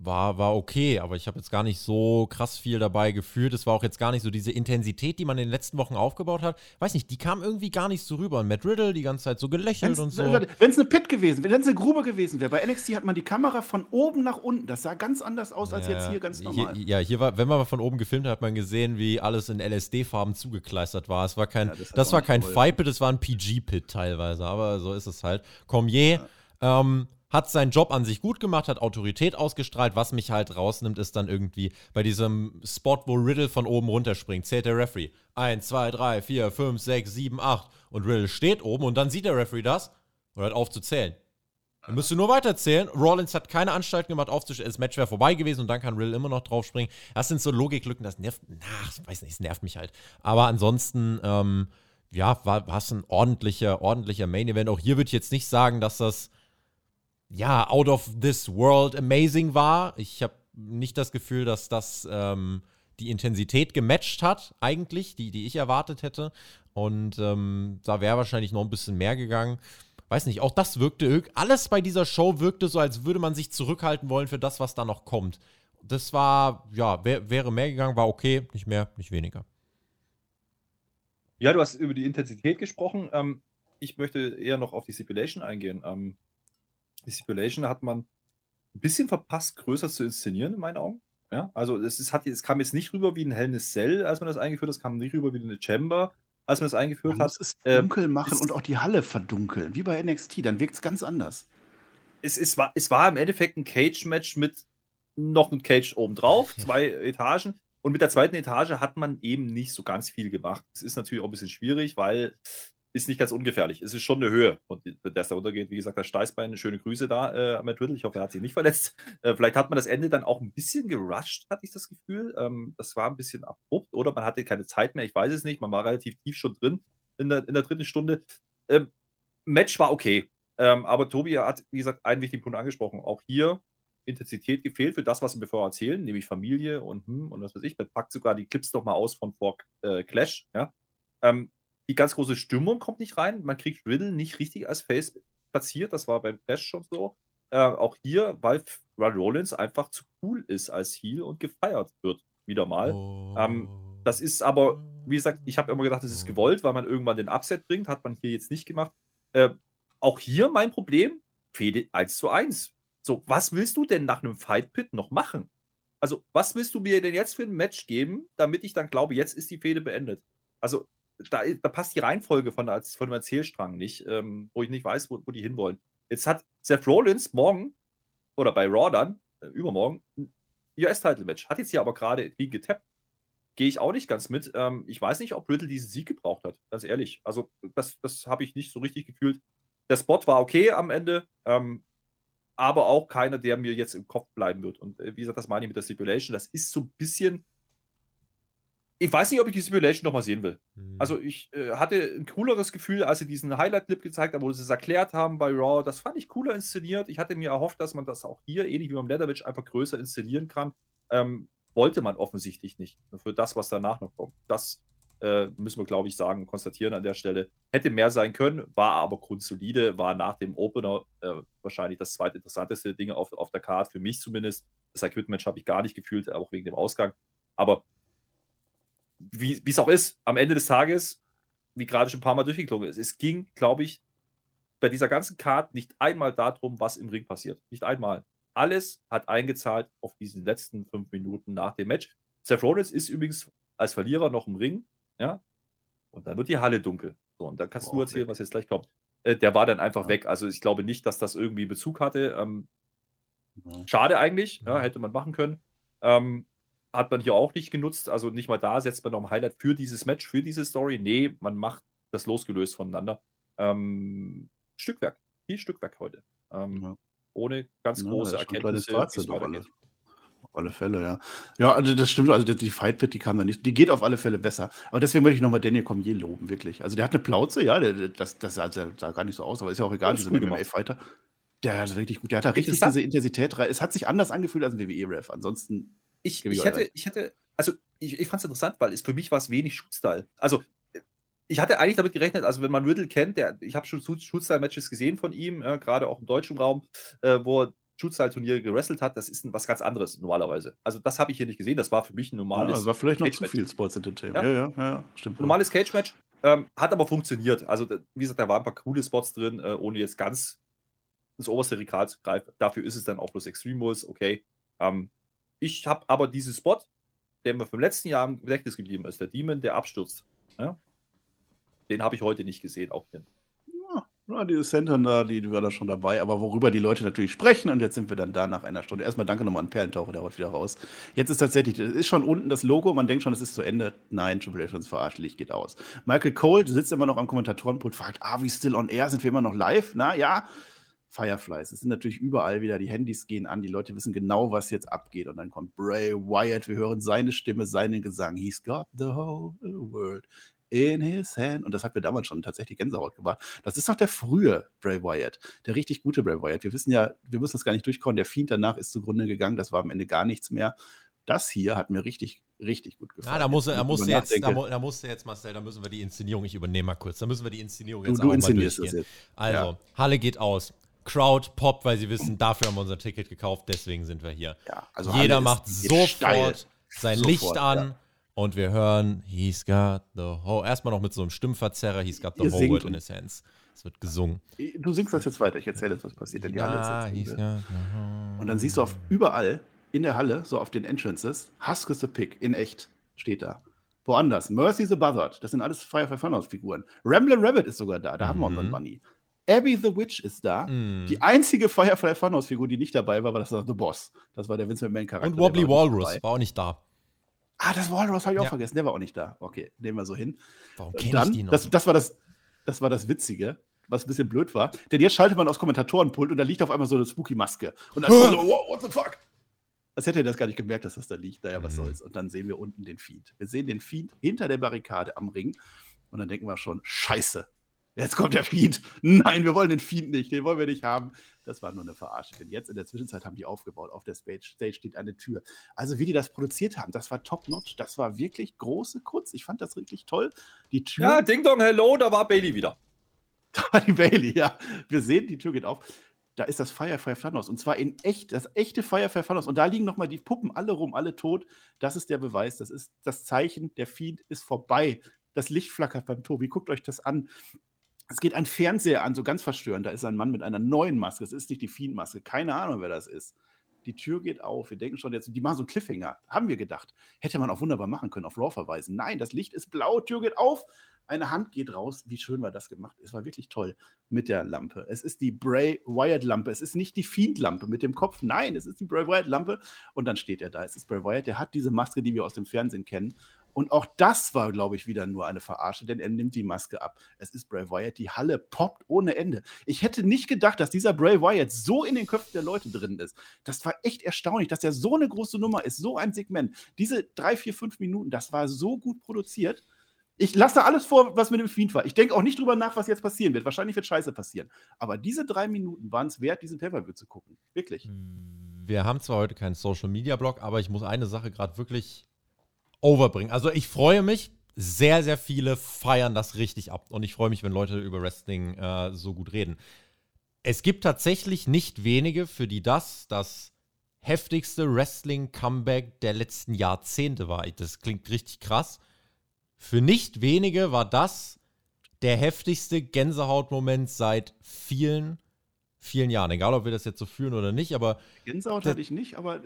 war, war okay, aber ich habe jetzt gar nicht so krass viel dabei gefühlt. Es war auch jetzt gar nicht so diese Intensität, die man in den letzten Wochen aufgebaut hat. Weiß nicht, die kam irgendwie gar nicht so rüber. Und Matt Riddle die ganze Zeit so gelächelt wenn's, und so. Wenn es eine Pit gewesen wäre, wenn es eine Grube gewesen wäre, bei NXT hat man die Kamera von oben nach unten. Das sah ganz anders aus als ja, jetzt hier ganz normal. Hier, ja, hier war, wenn man von oben gefilmt hat, hat man gesehen, wie alles in LSD-Farben zugekleistert war. Es war kein, ja, das, das war kein Fight-Pit, es war ein PG-Pit teilweise, aber so ist es halt. Cormier, ja. ähm, hat seinen Job an sich gut gemacht, hat Autorität ausgestrahlt. Was mich halt rausnimmt, ist dann irgendwie bei diesem Spot, wo Riddle von oben runterspringt, zählt der Referee. 1, 2, 3, 4, 5, 6, 7, 8. Und Riddle steht oben und dann sieht der Referee das und hört auf zu zählen. Dann müsste nur weiterzählen. Rollins hat keine Anstalten gemacht, aufzustellen. Das Match wäre vorbei gewesen und dann kann Riddle immer noch draufspringen. Das sind so Logiklücken, das nervt. Na, weiß nicht, es nervt mich halt. Aber ansonsten, ähm, ja, war es ein ordentlicher, ordentlicher Main Event. Auch hier würde ich jetzt nicht sagen, dass das ja, out of this world amazing war. Ich habe nicht das Gefühl, dass das ähm, die Intensität gematcht hat, eigentlich, die, die ich erwartet hätte. Und ähm, da wäre wahrscheinlich noch ein bisschen mehr gegangen. Weiß nicht, auch das wirkte, alles bei dieser Show wirkte so, als würde man sich zurückhalten wollen für das, was da noch kommt. Das war, ja, wär, wäre mehr gegangen, war okay, nicht mehr, nicht weniger. Ja, du hast über die Intensität gesprochen. Ähm, ich möchte eher noch auf die Stipulation eingehen. Ähm, die Stipulation hat man ein bisschen verpasst, größer zu inszenieren, in meinen Augen. Ja, also es, ist, hat, es kam jetzt nicht rüber wie ein Hell in Cell, als man das eingeführt hat. Es kam nicht rüber wie eine Chamber, als man das eingeführt man hat. Muss es dunkel ähm, machen und auch die Halle verdunkeln, wie bei NXT. Dann wirkt es ganz anders. Es, es, war, es war im Endeffekt ein Cage-Match mit noch einem Cage obendrauf, *laughs* zwei Etagen. Und mit der zweiten Etage hat man eben nicht so ganz viel gemacht. Es ist natürlich auch ein bisschen schwierig, weil ist nicht ganz ungefährlich. Es ist schon eine Höhe, und es da runtergeht. Wie gesagt, der Steißbein, schöne Grüße da äh, am Riddle. Ich hoffe, er hat sich nicht verletzt. Äh, vielleicht hat man das Ende dann auch ein bisschen gerusht, hatte ich das Gefühl. Ähm, das war ein bisschen abrupt, oder man hatte keine Zeit mehr. Ich weiß es nicht. Man war relativ tief schon drin in der, in der dritten Stunde. Ähm, Match war okay. Ähm, aber Tobi hat, wie gesagt, einen wichtigen Punkt angesprochen. Auch hier Intensität gefehlt für das, was wir bevor erzählen, nämlich Familie und hm, und was weiß ich. Man packt sogar die Clips noch mal aus von vor äh, Clash. Ja? Ähm, die ganz große Stimmung kommt nicht rein. Man kriegt Riddle nicht richtig als Face platziert. Das war beim Clash schon so. Äh, auch hier, weil Run Rollins einfach zu cool ist als Heel und gefeiert wird. Wieder mal. Oh. Ähm, das ist aber, wie gesagt, ich habe immer gedacht, das ist gewollt, weil man irgendwann den Upset bringt. Hat man hier jetzt nicht gemacht. Äh, auch hier mein Problem: Fehde 1 zu 1. So, was willst du denn nach einem Fight Pit noch machen? Also, was willst du mir denn jetzt für ein Match geben, damit ich dann glaube, jetzt ist die Fehde beendet? Also, da, da passt die Reihenfolge von, von dem Erzählstrang nicht, ähm, wo ich nicht weiß, wo, wo die hinwollen. Jetzt hat Seth Rollins morgen oder bei Raw dann, äh, übermorgen, ein US-Title-Match. Hat jetzt hier aber gerade wie getappt. Gehe ich auch nicht ganz mit. Ähm, ich weiß nicht, ob Riddle diesen Sieg gebraucht hat, ganz ehrlich. Also, das, das habe ich nicht so richtig gefühlt. Der Spot war okay am Ende, ähm, aber auch keiner, der mir jetzt im Kopf bleiben wird. Und äh, wie gesagt, das meine ich mit der Stipulation. Das ist so ein bisschen ich weiß nicht, ob ich die Simulation nochmal sehen will. Mhm. Also ich äh, hatte ein cooleres Gefühl, als sie diesen Highlight-Clip gezeigt haben, wo sie es erklärt haben bei Raw. Das fand ich cooler inszeniert. Ich hatte mir erhofft, dass man das auch hier, ähnlich wie beim Leatherwitch, einfach größer inszenieren kann. Ähm, wollte man offensichtlich nicht. Für das, was danach noch kommt. Das äh, müssen wir, glaube ich, sagen, konstatieren an der Stelle. Hätte mehr sein können, war aber grundsolide, war nach dem Opener äh, wahrscheinlich das zweite interessanteste Ding auf, auf der Card, für mich zumindest. Das Equipment habe ich gar nicht gefühlt, auch wegen dem Ausgang. Aber wie es auch ist, am Ende des Tages, wie gerade schon ein paar Mal durchgeklungen ist, es ging, glaube ich, bei dieser ganzen Card nicht einmal darum, was im Ring passiert. Nicht einmal. Alles hat eingezahlt auf diesen letzten fünf Minuten nach dem Match. Seth Rollins ist übrigens als Verlierer noch im Ring, ja, und dann wird die Halle dunkel. So, und dann kannst Boah, du erzählen, weg. was jetzt gleich kommt. Äh, der war dann einfach ja. weg. Also ich glaube nicht, dass das irgendwie Bezug hatte. Ähm, ja. Schade eigentlich, ja, hätte man machen können. Ähm, hat man hier auch nicht genutzt. Also nicht mal da setzt man noch ein Highlight für dieses Match, für diese Story. Nee, man macht das losgelöst voneinander. Ähm, Stückwerk, viel Stückwerk heute. Ähm, ja. Ohne ganz ja, große Erkenntnisse. Fazit auf, alle, auf alle Fälle, ja. Ja, also das stimmt. Also die Fight Pit, die kam da nicht. Die geht auf alle Fälle besser. Aber deswegen möchte ich nochmal Daniel Cormier loben, wirklich. Also der hat eine Plauze, ja, der, das, das sah, sah, gar nicht so aus, aber ist ja auch egal, dieser MMA-Fighter. Der hat richtig gut, der hat da richtig diese Intensität rein. Es hat sich anders angefühlt als ein WWE-Ref. Ansonsten ich, ich, hätte, ich hätte, also ich, ich fand es interessant, weil es für mich war es wenig Shootstyle. Also ich hatte eigentlich damit gerechnet, also wenn man Riddle kennt, der, ich habe schon Shootstyle-Matches gesehen von ihm, ja, gerade auch im deutschen Raum, äh, wo er Shootstyle-Turniere gewrestelt hat, das ist ein, was ganz anderes normalerweise. Also das habe ich hier nicht gesehen, das war für mich ein normales. Ja, das war vielleicht noch zu viel Sports Entertainment. Ja, ja, ja, ja stimmt. Normales Cage-Match, ähm, hat aber funktioniert. Also wie gesagt, da waren ein paar coole Spots drin, äh, ohne jetzt ganz ins oberste Regal zu greifen. Dafür ist es dann auch bloß Extreme Rules, okay. Ähm, ich habe aber diesen Spot, der mir vom letzten Jahr im Gedächtnis geblieben ist, der Demon, der abstürzt. Ja? Den habe ich heute nicht gesehen, auch den. Ja, diese Center da, die, die war da schon dabei, aber worüber die Leute natürlich sprechen, und jetzt sind wir dann da nach einer Stunde. Erstmal danke nochmal an Perlentaucher, der haut wieder raus. Jetzt ist tatsächlich, das ist schon unten das Logo, man denkt schon, es ist zu Ende. Nein, Triple H uns verarscht, Licht geht aus. Michael Cole sitzt immer noch am Kommentatorenpult, fragt, ah, wie still on air, sind wir immer noch live? Na ja, Fireflies. Es sind natürlich überall wieder, die Handys gehen an, die Leute wissen genau, was jetzt abgeht. Und dann kommt Bray Wyatt, wir hören seine Stimme, seinen Gesang. He's got the whole world in his hand. Und das hat mir damals schon tatsächlich Gänsehaut gemacht. Das ist doch der frühe Bray Wyatt, der richtig gute Bray Wyatt. Wir wissen ja, wir müssen das gar nicht durchkommen. Der Fiend danach ist zugrunde gegangen, das war am Ende gar nichts mehr. Das hier hat mir richtig, richtig gut gefallen. Ja, da muss, er, muss jetzt, da, da musst jetzt, Marcel, da müssen wir die Inszenierung, ich übernehme mal kurz, da müssen wir die Inszenierung jetzt du, du auch mal durchgehen. Also, ja. Halle geht aus. Crowd poppt, weil sie wissen, dafür haben wir unser Ticket gekauft, deswegen sind wir hier. Ja, also Jeder macht sofort steil. sein sofort, Licht an ja. und wir hören He's got the whole. Erstmal noch mit so einem Stimmverzerrer, He's got the Ihr whole world in his hands. Es wird gesungen. Du singst das jetzt weiter, ich erzähle jetzt, was passiert in die Halle. Und dann siehst du auf überall in der Halle, so auf den Entrances, Husk is the Pick in echt steht da. Woanders, Mercy the Buzzard, das sind alles Firefly Funhouse-Figuren. Ramblin' Rabbit ist sogar da, da mhm. haben wir unseren Bunny. Abby the Witch ist da. Mm. Die einzige Firefly Funhouse-Figur, die nicht dabei war, war das The Boss. Das war der Vince McMahon-Charakter. Und Wobbly war Walrus war auch nicht da. Ah, das Walrus habe ich auch vergessen. Der war auch nicht da. Okay, nehmen wir so hin. Warum kenne ich die noch? Das, das war das, Das war das Witzige, was ein bisschen blöd war. Denn jetzt schaltet man aufs Kommentatorenpult und da liegt auf einmal so eine Spooky-Maske. Und dann so, wow, what the fuck? Als hätte er das gar nicht gemerkt, dass das da liegt. Naja, was Mhm. soll's. Und dann sehen wir unten den Feed. Wir sehen den Feed hinter der Barrikade am Ring. Und dann denken wir schon, scheiße, jetzt kommt der Feed. Nein, wir wollen den Feed nicht, den wollen wir nicht haben. Das war nur eine Verarsche. Denn jetzt in der Zwischenzeit haben die aufgebaut. Auf der Stage, Stage steht eine Tür. Also wie die das produziert haben, das war top-notch. Das war wirklich große Kunst. Ich fand das wirklich toll. Die Tür Ja, Ding Dong, hello, da war Bailey wieder. *laughs* da war die Bailey, ja. Wir sehen, die Tür geht auf. Da ist das Firefly Thanos. Und zwar in echt, das echte Firefly Thanos. Und da liegen nochmal die Puppen alle rum, alle tot. Das ist der Beweis. Das ist das Zeichen. Der Feed ist vorbei. Das Licht flackert beim Tobi. Guckt euch das an. Es geht ein Fernseher an, so ganz verstörend. Da ist ein Mann mit einer neuen Maske. Das ist nicht die Fiend-Maske. Keine Ahnung, wer das ist. Die Tür geht auf. Wir denken schon jetzt, die machen so einen Cliffhanger. Haben wir gedacht. Hätte man auch wunderbar machen können, auf Raw verweisen. Nein, das Licht ist blau, Tür geht auf. Eine Hand geht raus. Wie schön war das gemacht? Es war wirklich toll mit der Lampe. Es ist die Bray Wyatt Lampe. Es ist nicht die Fiend Lampe mit dem Kopf. Nein, es ist die Bray Wyatt Lampe. Und dann steht er da. Es ist Bray Wyatt. Der hat diese Maske, die wir aus dem Fernsehen kennen. Und auch das war, glaube ich, wieder nur eine Verarsche, denn er nimmt die Maske ab. Es ist Bray Wyatt. Die Halle poppt ohne Ende. Ich hätte nicht gedacht, dass dieser Bray Wyatt so in den Köpfen der Leute drin ist. Das war echt erstaunlich, dass er so eine große Nummer ist, so ein Segment. Diese drei, vier, fünf Minuten, das war so gut produziert. Ich lasse alles vor, was mit dem Fiend war. Ich denke auch nicht drüber nach, was jetzt passieren wird. Wahrscheinlich wird Scheiße passieren. Aber diese drei Minuten waren es wert, diesen Pay-Per-View zu gucken. Wirklich. Wir haben zwar heute keinen Social Media Blog, aber ich muss eine Sache gerade wirklich overbringen. Also ich freue mich, sehr, sehr viele feiern das richtig ab. Und ich freue mich, wenn Leute über Wrestling äh, so gut reden. Es gibt tatsächlich nicht wenige, für die das das heftigste Wrestling-Comeback der letzten Jahrzehnte war. Das klingt richtig krass. Für nicht wenige war das der heftigste Gänsehautmoment seit vielen, vielen Jahren. Egal, ob wir das jetzt so fühlen oder nicht, aber Gänsehaut hatte ich nicht, aber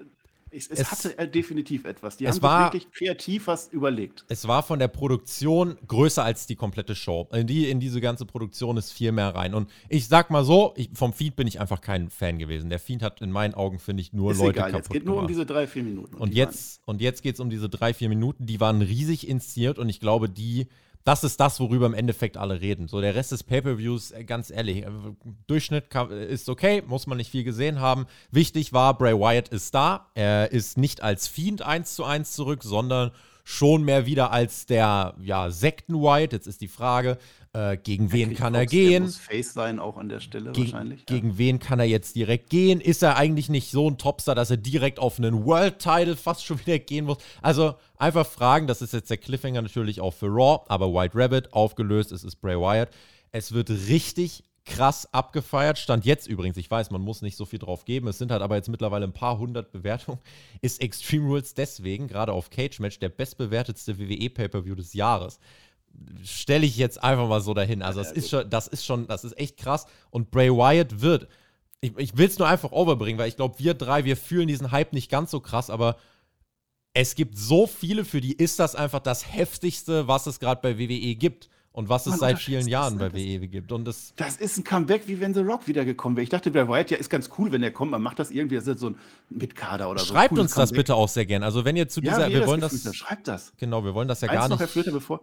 es, es, Es- hatte äh, definitiv etwas. Die Es haben war- wirklich kreativ was überlegt. es war von der Produktion größer als die komplette Show. In, die, in diese ganze Produktion ist viel mehr rein. Und ich sag mal so, ich, vom Feed bin ich einfach kein Fan gewesen. Der Feed hat in meinen Augen, finde ich, nur Ist Leute egal, kaputt jetzt geht nur um gemacht. diese drei, vier Minuten. Und die jetzt, und jetzt geht es um diese drei, vier Minuten, die waren riesig inszeniert und ich glaube, die, das ist das, worüber im Endeffekt alle reden. So, der Rest des Pay-Per-Views, äh, ganz ehrlich, äh, Durchschnitt äh, ist okay, muss man nicht viel gesehen haben. Wichtig war, Bray Wyatt ist da. Er ist nicht als Fiend 1 zu 1 zurück, sondern schon mehr wieder als der ja, Sekten-Wyatt. Jetzt ist die Frage, äh, gegen wen kann er gehen? muss Face sein, auch an der Stelle Gegen, wahrscheinlich. ja. gegen wen kann er jetzt direkt gehen? Ist er eigentlich nicht so ein Topstar, dass er direkt auf einen World Title fast schon wieder gehen muss? Also einfach fragen, das ist jetzt der Cliffhanger natürlich auch für Raw, aber White Rabbit aufgelöst, es ist Bray Wyatt. Es wird richtig krass abgefeiert. Stand jetzt übrigens, ich weiß, man muss nicht so viel drauf geben, es sind halt aber jetzt mittlerweile ein paar hundert Bewertungen, ist Extreme Rules deswegen, gerade auf Cage Match, der bestbewertetste WWE Pay-Per-View des Jahres stelle ich jetzt einfach mal so dahin. Also, Ja, das ja, ist schon, das ist schon, das ist echt krass. Und Bray Wyatt wird, ich, ich will es nur einfach overbringen, weil ich glaube, wir drei, wir fühlen diesen Hype nicht ganz so krass, aber es gibt so viele, für die ist das einfach das heftigste, was es gerade bei WWE gibt und was es Man seit vielen das, Jahren ne? bei Das- WWE gibt. Und das, Das ist ein Comeback, wie wenn The Rock wiedergekommen wäre. Ich dachte, Bray Wyatt ja ist ganz cool, wenn er kommt. Man macht das irgendwie, das ist so ein Mitkader oder so. schreibt uns das Comeback. bitte auch sehr gern. Also, wenn ihr zu Ja, dieser, ihr wir das wollen das, habt. Schreibt das. genau, wir wollen das ja Eins gar noch, Herr nicht. Flöter, bevor.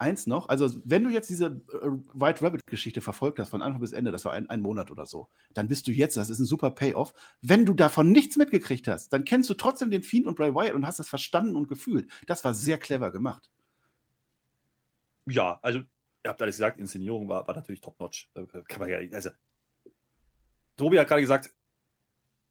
Eins noch, also wenn du jetzt diese äh, White Rabbit-Geschichte verfolgt hast, von Anfang bis Ende, das war ein, ein Monat oder so, dann bist du jetzt, das ist ein super Payoff. Wenn du davon nichts mitgekriegt hast, dann kennst du trotzdem den Fiend und Bray Wyatt und hast es verstanden und gefühlt. Das war sehr clever gemacht. Ja, also, ihr habt alles gesagt, Inszenierung war, war natürlich top-notch. Äh, also, Tobi hat gerade gesagt,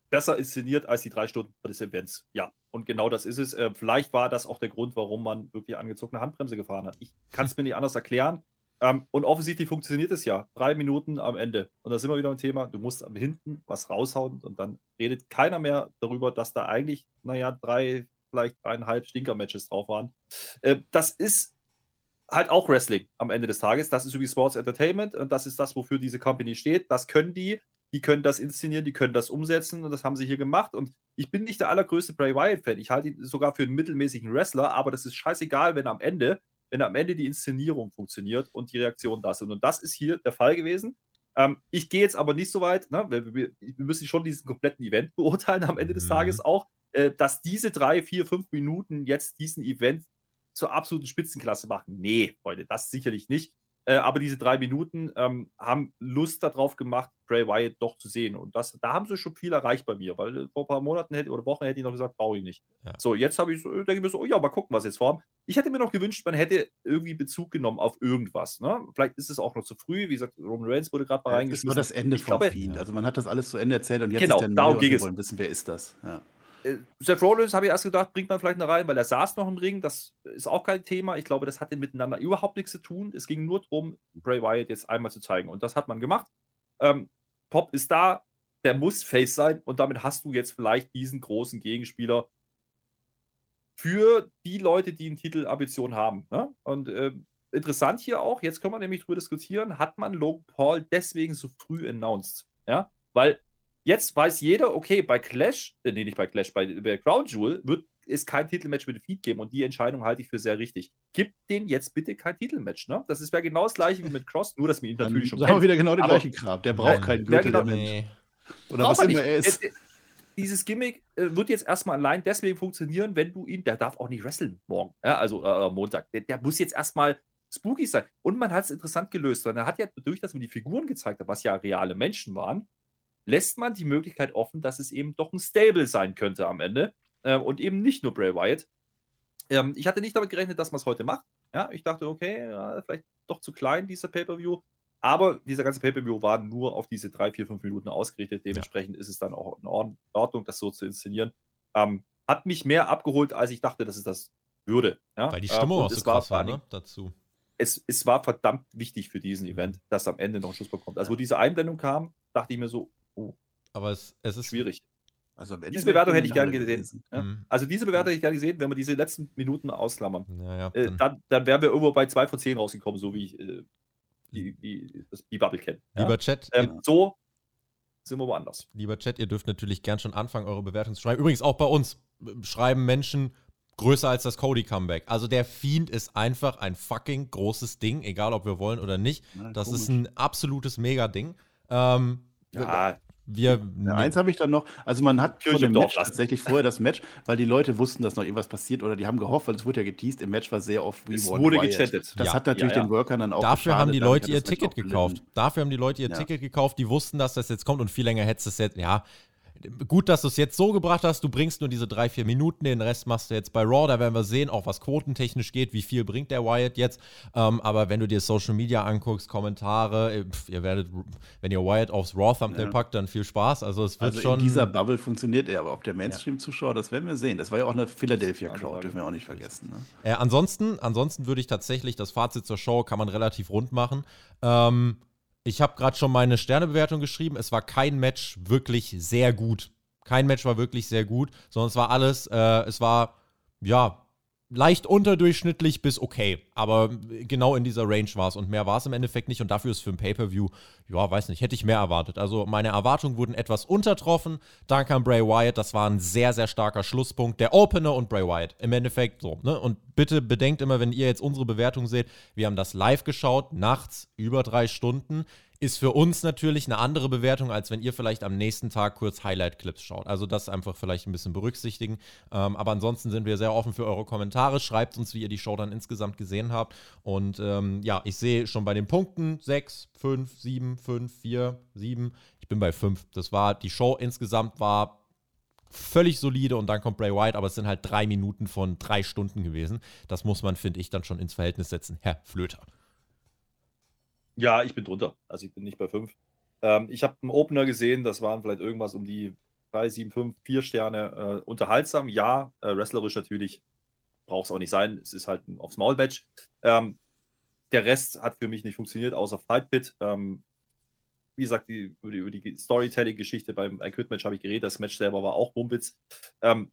besser inszeniert als die drei Stunden des Events. Ja, und genau das ist es. Äh, vielleicht war das auch der Grund, warum man wirklich angezogene Handbremse gefahren hat. Ich kann es mir nicht anders erklären. Ähm, und offensichtlich funktioniert es ja. Drei Minuten am Ende. Und da sind wir wieder im Thema. Du musst hinten was raushauen und dann redet keiner mehr darüber, dass da eigentlich, naja, drei, vielleicht dreieinhalb Stinker-Matches drauf waren. Äh, das ist halt auch Wrestling am Ende des Tages. Das ist irgendwie Sports Entertainment und das ist das, wofür diese Company steht. Das können die. Die können das inszenieren, die können das umsetzen und das haben sie hier gemacht. Und ich bin nicht der allergrößte Bray Wyatt-Fan. Ich halte ihn sogar für einen mittelmäßigen Wrestler, aber das ist scheißegal, wenn am Ende, wenn am Ende die Inszenierung funktioniert und die Reaktionen da sind. Und das ist hier der Fall gewesen. Ähm, ich gehe jetzt aber nicht so weit, ne? wir, wir, wir müssen schon diesen kompletten Event *laughs* beurteilen am Ende des Mhm. Tages auch, äh, dass diese drei, vier, fünf Minuten jetzt diesen Event zur absoluten Spitzenklasse machen. Nee, Freunde, das sicherlich nicht. Äh, aber diese drei Minuten ähm, haben Lust darauf gemacht, Bray Wyatt doch zu sehen. Und das, da haben sie schon viel erreicht bei mir, weil äh, vor ein paar Monaten hätte, oder Wochen hätte ich noch gesagt, brauche ich nicht. Ja. So, jetzt habe ich so, denke ich mir so, oh ja, mal gucken, was jetzt vorhaben. Ich hätte mir noch gewünscht, man hätte irgendwie Bezug genommen auf irgendwas. Ne? Vielleicht ist es auch noch zu früh. Wie gesagt, Roman Reigns wurde gerade mal Ja, reingeschmissen. Das war das Ende ich vom glaube, Fiend. Also man hat das alles zu Ende erzählt und jetzt Genau, ist der darum Neue und ging wir es. wollen wissen, wer ist das. Ja. Äh, Seth Rollins habe ich erst gedacht, bringt man vielleicht noch rein, weil er saß noch im Ring. Das ist auch kein Thema. Ich glaube, das hatte miteinander überhaupt nichts zu tun. Es ging nur darum, Bray Wyatt jetzt einmal zu zeigen. Und das hat man gemacht. Ähm, Pop ist da, der muss Face sein und damit hast du jetzt vielleicht diesen großen Gegenspieler für die Leute, die einen Titel Ambition haben. Ne? Und ähm, interessant hier auch, jetzt können wir nämlich drüber diskutieren, hat man Logan Paul deswegen so früh announced? Ja, weil jetzt weiß jeder, okay, bei Clash, äh, nee, nicht bei Clash, bei, bei Crown Jewel wird es kein Titelmatch mit dem Feed geben und die Entscheidung halte ich für sehr richtig. Gib den jetzt bitte kein Titelmatch, ne? Das ist wäre genau das gleiche wie mit Cross, nur dass wir ihn natürlich schon sagen wir kennen. wieder genau den gleichen Kram. Der braucht Ja, keinen ja, Gürtel, genau. Nee. Oder Braucht was er immer er ist. Äh, äh, Dieses Gimmick äh, wird jetzt erstmal allein deswegen funktionieren, wenn du ihn, der darf auch nicht wresteln morgen, ja, also äh, Montag. Der, der muss jetzt erstmal spooky sein. Und man hat es interessant gelöst, weil er hat ja, durch dass man die Figuren gezeigt hat, was ja reale Menschen waren, lässt man die Möglichkeit offen, dass es eben doch ein Stable sein könnte am Ende äh, und eben nicht nur Bray Wyatt. Ähm, ich hatte nicht damit gerechnet, dass man es heute macht. Ja, ich dachte, okay, ja, vielleicht doch zu klein, dieser Pay-Per-View. Aber dieser ganze Pay-Per-View war nur auf diese drei, vier, fünf Minuten ausgerichtet. Dementsprechend ist es dann auch in Ordn- in Ordnung, das so zu inszenieren. Ähm, hat mich mehr abgeholt, als ich dachte, dass es das würde. Ja? Weil die Ähm, Stimmung und auch so krass war, ne? Dazu. es, es war verdammt wichtig für diesen Event, dass am Ende noch ein Schlusspunkt kommt. Also, wo diese Einblendung kam, dachte ich mir so, oh, Aber es, es ist schwierig. Also am Ende Diese Bewertung hätte ich gern gesehen. Ja? Mhm. Also, diese Bewertung hätte ich gerne gesehen, wenn wir diese letzten Minuten ausklammern. Naja, Äh, dann, dann, dann wären wir irgendwo bei 2 von 10 rausgekommen, so wie ich äh, die, die, das, die Bubble kenne. Ja? lieber Chat, Ähm, so sind wir woanders. Lieber Chat, ihr dürft natürlich gern schon anfangen, eure Bewertung zu schreiben. Übrigens auch bei uns äh, schreiben Menschen größer als das Cody-Comeback. Also der Fiend ist einfach ein fucking großes Ding, egal ob wir wollen oder nicht. Na, Das komisch. ist ein absolutes Mega-Ding. Ähm, Ja, wir. Ja, eins habe ich dann noch, also man hat Kirche von dem Match lassen. tatsächlich vorher das Match, weil die Leute wussten, dass noch irgendwas passiert oder die haben gehofft, weil es wurde ja geteased, im Match war sehr oft es want wurde Wyatt. gechattet. Das Ja. hat natürlich Ja, ja. den Workern dann auch Dafür haben geschadet, die damit Leute ihr Ticket gekauft. Dafür haben die Leute ihr Ja. Ticket gekauft. Die wussten, dass das jetzt kommt und viel länger hättest du es jetzt. Ja, gut, dass du es jetzt so gebracht hast. Du bringst nur diese drei, vier Minuten. Den Rest machst du jetzt bei Raw. Da werden wir sehen, auch was quotentechnisch geht. Wie viel bringt der Wyatt jetzt? Ähm, aber wenn du dir Social Media anguckst, Kommentare, äh, pf, ihr werdet, wenn ihr Wyatt aufs Raw-Thumbnail Ja. packt, dann viel Spaß. Also es wird Also schon. in dieser Bubble funktioniert er, aber ob der Mainstream-Zuschauer, das werden wir sehen. Das war ja auch eine Philadelphia Andere Crowd, Frage. dürfen wir auch nicht vergessen. Ne? Äh, ansonsten, ansonsten würde ich tatsächlich das Fazit zur Show kann man relativ rund machen. Ähm, ich habe gerade schon meine Sternebewertung geschrieben. Es war kein Match wirklich sehr gut. Kein Match war wirklich sehr gut, sondern es war alles, äh, es war ja leicht unterdurchschnittlich bis okay. Aber genau in dieser Range war es und mehr war es im Endeffekt nicht. Und dafür ist für ein Pay-Per-View, ja, weiß nicht, hätte ich mehr erwartet. Also meine Erwartungen wurden etwas untertroffen. Dank an Bray Wyatt, das war ein sehr, sehr starker Schlusspunkt. Der Opener und Bray Wyatt. Im Endeffekt so. Ne? Und bitte bedenkt immer, wenn ihr jetzt unsere Bewertung seht, wir haben das live geschaut, nachts, über drei Stunden ist für uns natürlich eine andere Bewertung, als wenn ihr vielleicht am nächsten Tag kurz Highlight-Clips schaut. Also das einfach vielleicht ein bisschen berücksichtigen. Ähm, aber ansonsten sind wir sehr offen für eure Kommentare. Schreibt uns, wie ihr die Show dann insgesamt gesehen habt. Und ähm, ja, ich sehe schon bei den Punkten 6, 5, 7, 5, 4, 7. Ich bin bei 5. Das war, die Show insgesamt war völlig solide und dann kommt Bray Wyatt, aber es sind halt drei Minuten von drei Stunden gewesen. Das muss man, finde ich, dann schon ins Verhältnis setzen. Herr Flöter. Ja, ich bin drunter. Also ich bin nicht bei 5. Ähm, ich habe einen Opener gesehen, das waren vielleicht irgendwas um die 3, 7, 5, 4 Sterne. Äh, unterhaltsam, ja. Äh, wrestlerisch natürlich braucht es auch nicht sein. Es ist halt ein aufs Maul-Match. Ähm, der Rest hat für mich nicht funktioniert, außer Fight Pit. Ähm, wie gesagt, die, über die, die Storytelling-Geschichte beim Match habe ich geredet. Das Match selber war auch Bumbitz. Ähm,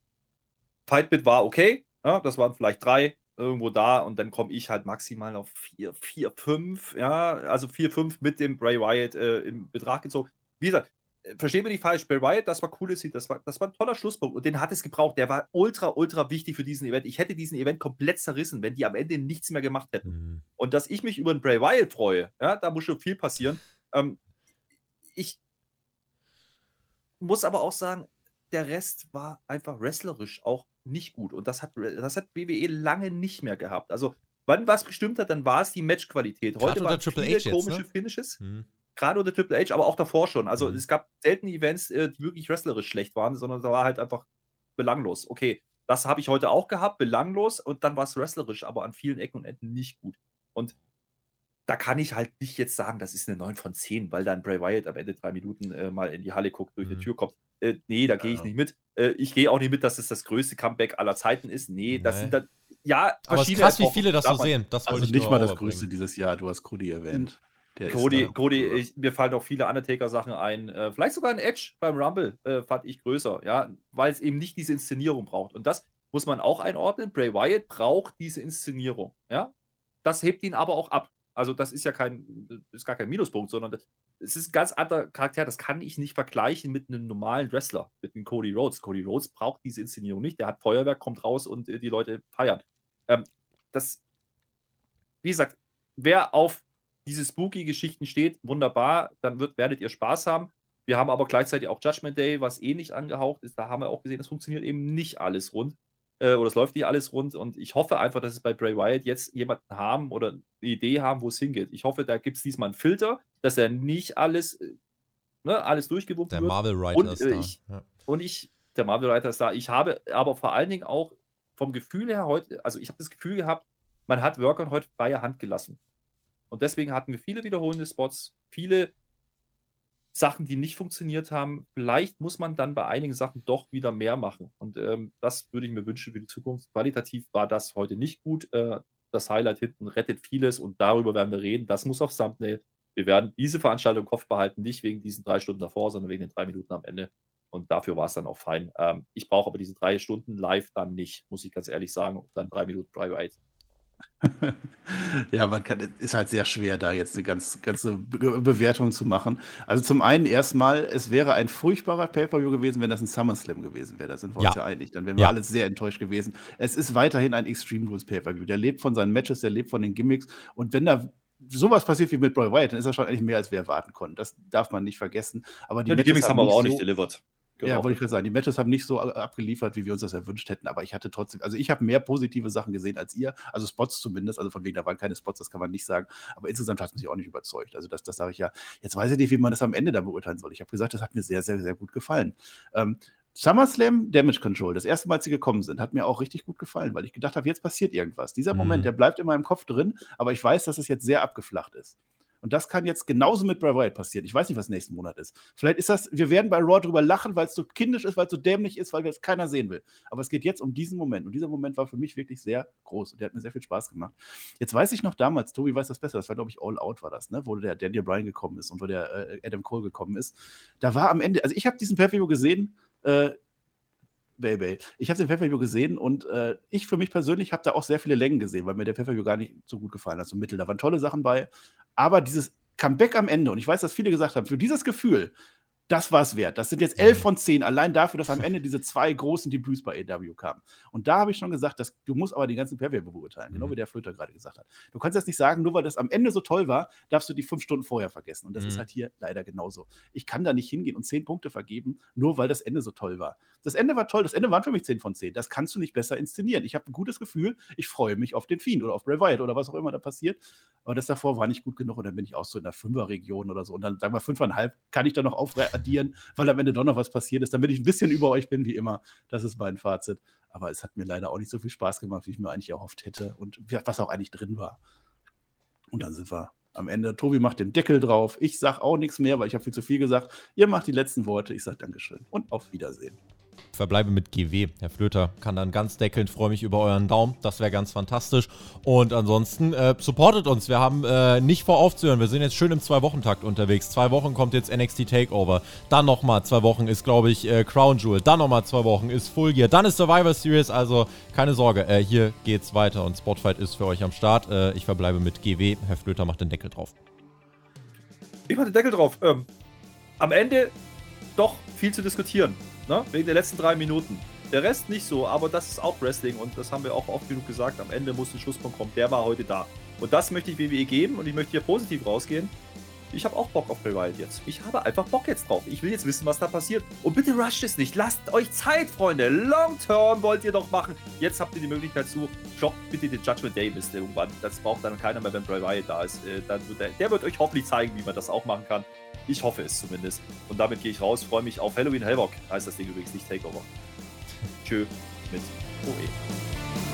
Fight Pit war okay. Ja, das waren vielleicht drei irgendwo da und dann komme ich halt maximal auf 4, 4, 5, ja, also 4, 5 mit dem Bray Wyatt äh, in Betracht gezogen. Wie gesagt, äh, verstehen wir nicht falsch, Bray Wyatt, das war cooles Lied, das war, das war ein toller Schlusspunkt und den hat es gebraucht. Der war ultra, ultra wichtig für diesen Event. Ich hätte diesen Event komplett zerrissen, wenn die am Ende nichts mehr gemacht hätten. Mhm. Und dass ich mich über den Bray Wyatt freue, ja, da muss schon viel passieren. Ähm, ich muss aber auch sagen, der Rest war einfach wrestlerisch auch nicht gut. Und das hat, das hat WWE lange nicht mehr gehabt. Also wann was bestimmt hat, dann war es die Matchqualität. Heute waren Triple viele H jetzt, komische ne? Finishes. Hm. Gerade unter Triple H, aber auch davor schon. Also Mhm. es gab selten Events, äh, die wirklich wrestlerisch schlecht waren, sondern da war halt einfach belanglos. Okay, das habe ich heute auch gehabt, belanglos und dann war es wrestlerisch, aber an vielen Ecken und Enden nicht gut. Und da kann ich halt nicht jetzt sagen, das ist eine 9 von 10, weil dann Bray Wyatt am Ende drei Minuten äh, mal in die Halle guckt, durch Mhm. die Tür kommt. Äh, nee, da gehe ich nicht mit. Äh, ich gehe auch nicht mit, dass es das größte Comeback aller Zeiten ist. Nee, das Nee. sind dann, ja, Aber es ist krass, wie viele das so sehen. Das wollte Also ich nicht mal das größte dieses Jahr. Du hast Cody erwähnt. Der Cody, Cody ich, mir fallen auch viele Undertaker-Sachen ein. Äh, vielleicht sogar ein Edge beim Rumble äh, fand ich größer, ja, weil es eben nicht diese Inszenierung braucht. Und das muss man auch einordnen. Bray Wyatt braucht diese Inszenierung, ja. Das hebt ihn aber auch ab. Also das ist ja kein, ist gar kein Minuspunkt, sondern es ist ein ganz anderer Charakter. Das kann ich nicht vergleichen mit einem normalen Wrestler, mit einem Cody Rhodes. Cody Rhodes braucht diese Inszenierung nicht. Der hat Feuerwerk, kommt raus und äh, die Leute feiern. Ähm, das, wie gesagt, wer auf diese spooky-Geschichten steht, wunderbar, dann wird, werdet ihr Spaß haben. Wir haben aber gleichzeitig auch Judgment Day, was ähnlich angehaucht ist. Da haben wir auch gesehen, es funktioniert eben nicht alles rund. Äh, oder es läuft nicht alles rund. Und ich hoffe einfach, dass es bei Bray Wyatt jetzt jemanden haben oder eine Idee haben, wo es hingeht. Ich hoffe, da gibt es diesmal einen Filter, dass er nicht alles, äh, ne, alles durchgewuppt Der wird. Marvel Writer Und, ist äh, da. ich- ja. Und ich, der Marvel Writer ist da. Ich habe aber vor allen Dingen auch vom Gefühl her heute, also ich habe das Gefühl gehabt, man hat Workern heute freie Hand gelassen. Und deswegen hatten wir viele wiederholende Spots, viele Sachen, die nicht funktioniert haben. Vielleicht muss man dann bei einigen Sachen doch wieder mehr machen. Und ähm, das würde ich mir wünschen für die Zukunft. Qualitativ war das heute nicht gut. Äh, das Highlight hinten rettet vieles und darüber werden wir reden. Das muss aufs Thumbnail. Wir werden diese Veranstaltung im Kopf behalten, nicht wegen diesen drei Stunden davor, sondern wegen den drei Minuten am Ende. Und dafür war es dann auch fein. Ähm, ich brauche aber diese drei Stunden live dann nicht, muss ich ganz ehrlich sagen. Und dann drei Minuten Private. *laughs* ja, man kann, ist halt sehr schwer, da jetzt eine ganz, ganze Be Bewertung zu machen. Also zum einen erstmal, es wäre ein furchtbarer Pay-Per-View gewesen, wenn das ein SummerSlam gewesen wäre. Da sind wir uns Ja. ja einig. Dann wären wir Ja. alle sehr enttäuscht gewesen. Es ist weiterhin ein Extreme Rules Pay-Per-View. Der lebt von seinen Matches, der lebt von den Gimmicks. Und wenn da sowas passiert wie mit Bray Wyatt, dann ist das schon eigentlich mehr, als wir erwarten konnten. Das darf man nicht vergessen. Aber die, Ja, die Gimmicks haben aber auch so- nicht delivered. Ja, Genau. wollte ich gerade sagen. Die Matches haben nicht so a- abgeliefert, wie wir uns das erwünscht hätten, aber ich hatte trotzdem, also ich habe mehr positive Sachen gesehen als ihr, also Spots zumindest, also von wegen, da waren keine Spots, das kann man nicht sagen, aber insgesamt hat es mich auch nicht überzeugt. Also das, das sage ich ja. Jetzt weiß ich nicht, wie man das am Ende da beurteilen soll. Ich habe gesagt, das hat mir sehr, sehr, sehr gut gefallen. Ähm, SummerSlam Damage Control, das erste Mal, als sie gekommen sind, hat mir auch richtig gut gefallen, weil ich gedacht habe, jetzt passiert irgendwas. Dieser Mhm. Moment, der bleibt in meinem Kopf drin, aber ich weiß, dass es jetzt sehr abgeflacht ist. Und das kann jetzt genauso mit Bray Wyatt passieren. Ich weiß nicht, was nächsten Monat ist. Vielleicht ist das, wir werden bei Raw drüber lachen, weil es so kindisch ist, weil es so dämlich ist, weil das keiner sehen will. Aber es geht jetzt um diesen Moment. Und dieser Moment war für mich wirklich sehr groß. Und der hat mir sehr viel Spaß gemacht. Jetzt weiß ich noch damals, Tobi weiß das besser, das war, glaube ich, All Out war das, ne? wo der Daniel Bryan gekommen ist und wo der äh, Adam Cole gekommen ist. Da war am Ende, also ich habe diesen Pay-Per-View gesehen, äh, Baby. Ich habe den Pay-Per-View gesehen und äh, ich für mich persönlich habe da auch sehr viele Längen gesehen, weil mir der Pay-Per-View gar nicht so gut gefallen hat, so mittel. Da waren tolle Sachen bei, aber dieses Comeback am Ende, und ich weiß, dass viele gesagt haben, für dieses Gefühl, das war es wert. Das sind jetzt elf von zehn, allein dafür, dass am Ende diese zwei großen Debüts bei AW kamen. Und da habe ich schon gesagt, dass, du musst aber die ganzen Pay-Per-View beurteilen, genau Mhm. wie der Flöter gerade gesagt hat. Du kannst jetzt nicht sagen, nur weil das am Ende so toll war, darfst du die fünf Stunden vorher vergessen. Und das ist Mhm. halt hier leider genauso. Ich kann da nicht hingehen und zehn Punkte vergeben, nur weil das Ende so toll war. Das Ende war toll, das Ende waren für mich 10 von 10. Das kannst du nicht besser inszenieren. Ich habe ein gutes Gefühl, ich freue mich auf den Fiend oder auf Bray oder was auch immer da passiert. Aber das davor war nicht gut genug und dann bin ich auch so in der Fünfer-Region oder so. Und dann sagen wir fünfeinhalb, kann ich da noch aufaddieren, weil am Ende doch noch was passiert ist, damit ich ein bisschen über euch bin, wie immer. Das ist mein Fazit. Aber es hat mir leider auch nicht so viel Spaß gemacht, wie ich mir eigentlich erhofft hätte und was auch eigentlich drin war. Und dann sind wir am Ende. Tobi macht den Deckel drauf. Ich sage auch nichts mehr, weil ich habe viel zu viel gesagt. Ihr macht die letzten Worte. Ich sage Dankeschön und auf Wiedersehen. Verbleibe mit GW. Herr Flöter kann dann ganz deckeln. Freue mich über euren Daumen. Das wäre ganz fantastisch. Und ansonsten äh, supportet uns. Wir haben äh, nicht vor aufzuhören. Wir sind jetzt schön im Zwei-Wochen-Takt unterwegs. Zwei Wochen kommt jetzt NXT Takeover. Dann nochmal zwei Wochen ist, glaube ich, äh, Crown Jewel. Dann nochmal zwei Wochen ist Full Gear. Dann ist Survivor Series. Also keine Sorge. Äh, hier geht's weiter. Und Spotfight ist für euch am Start. Äh, ich verbleibe mit GW. Herr Flöter macht den Deckel drauf. Ich mach den Deckel drauf. Ähm, am Ende doch viel zu diskutieren. Ne? Wegen der letzten drei Minuten. Der Rest nicht so, aber das ist auch Wrestling und das haben wir auch oft genug gesagt. Am Ende muss ein Schlusspunkt kommen. Der war heute da. Und das möchte ich WWE geben und ich möchte hier positiv rausgehen. Ich habe auch Bock auf Wyatt jetzt. Ich habe einfach Bock jetzt drauf. Ich will jetzt wissen, was da passiert. Und bitte rusht es nicht. Lasst euch Zeit, Freunde. Long Term wollt ihr doch machen. Jetzt habt ihr die Möglichkeit zu. Shoppt bitte den Judgment Day Mist irgendwann. Das braucht dann keiner mehr, wenn Wyatt da ist. Äh, wird der, der wird euch hoffentlich zeigen, wie man das auch machen kann. Ich hoffe es zumindest. Und damit gehe ich raus. Freue mich auf Halloween Hellbock. Heißt das Ding übrigens nicht Takeover. Tschö mit OE.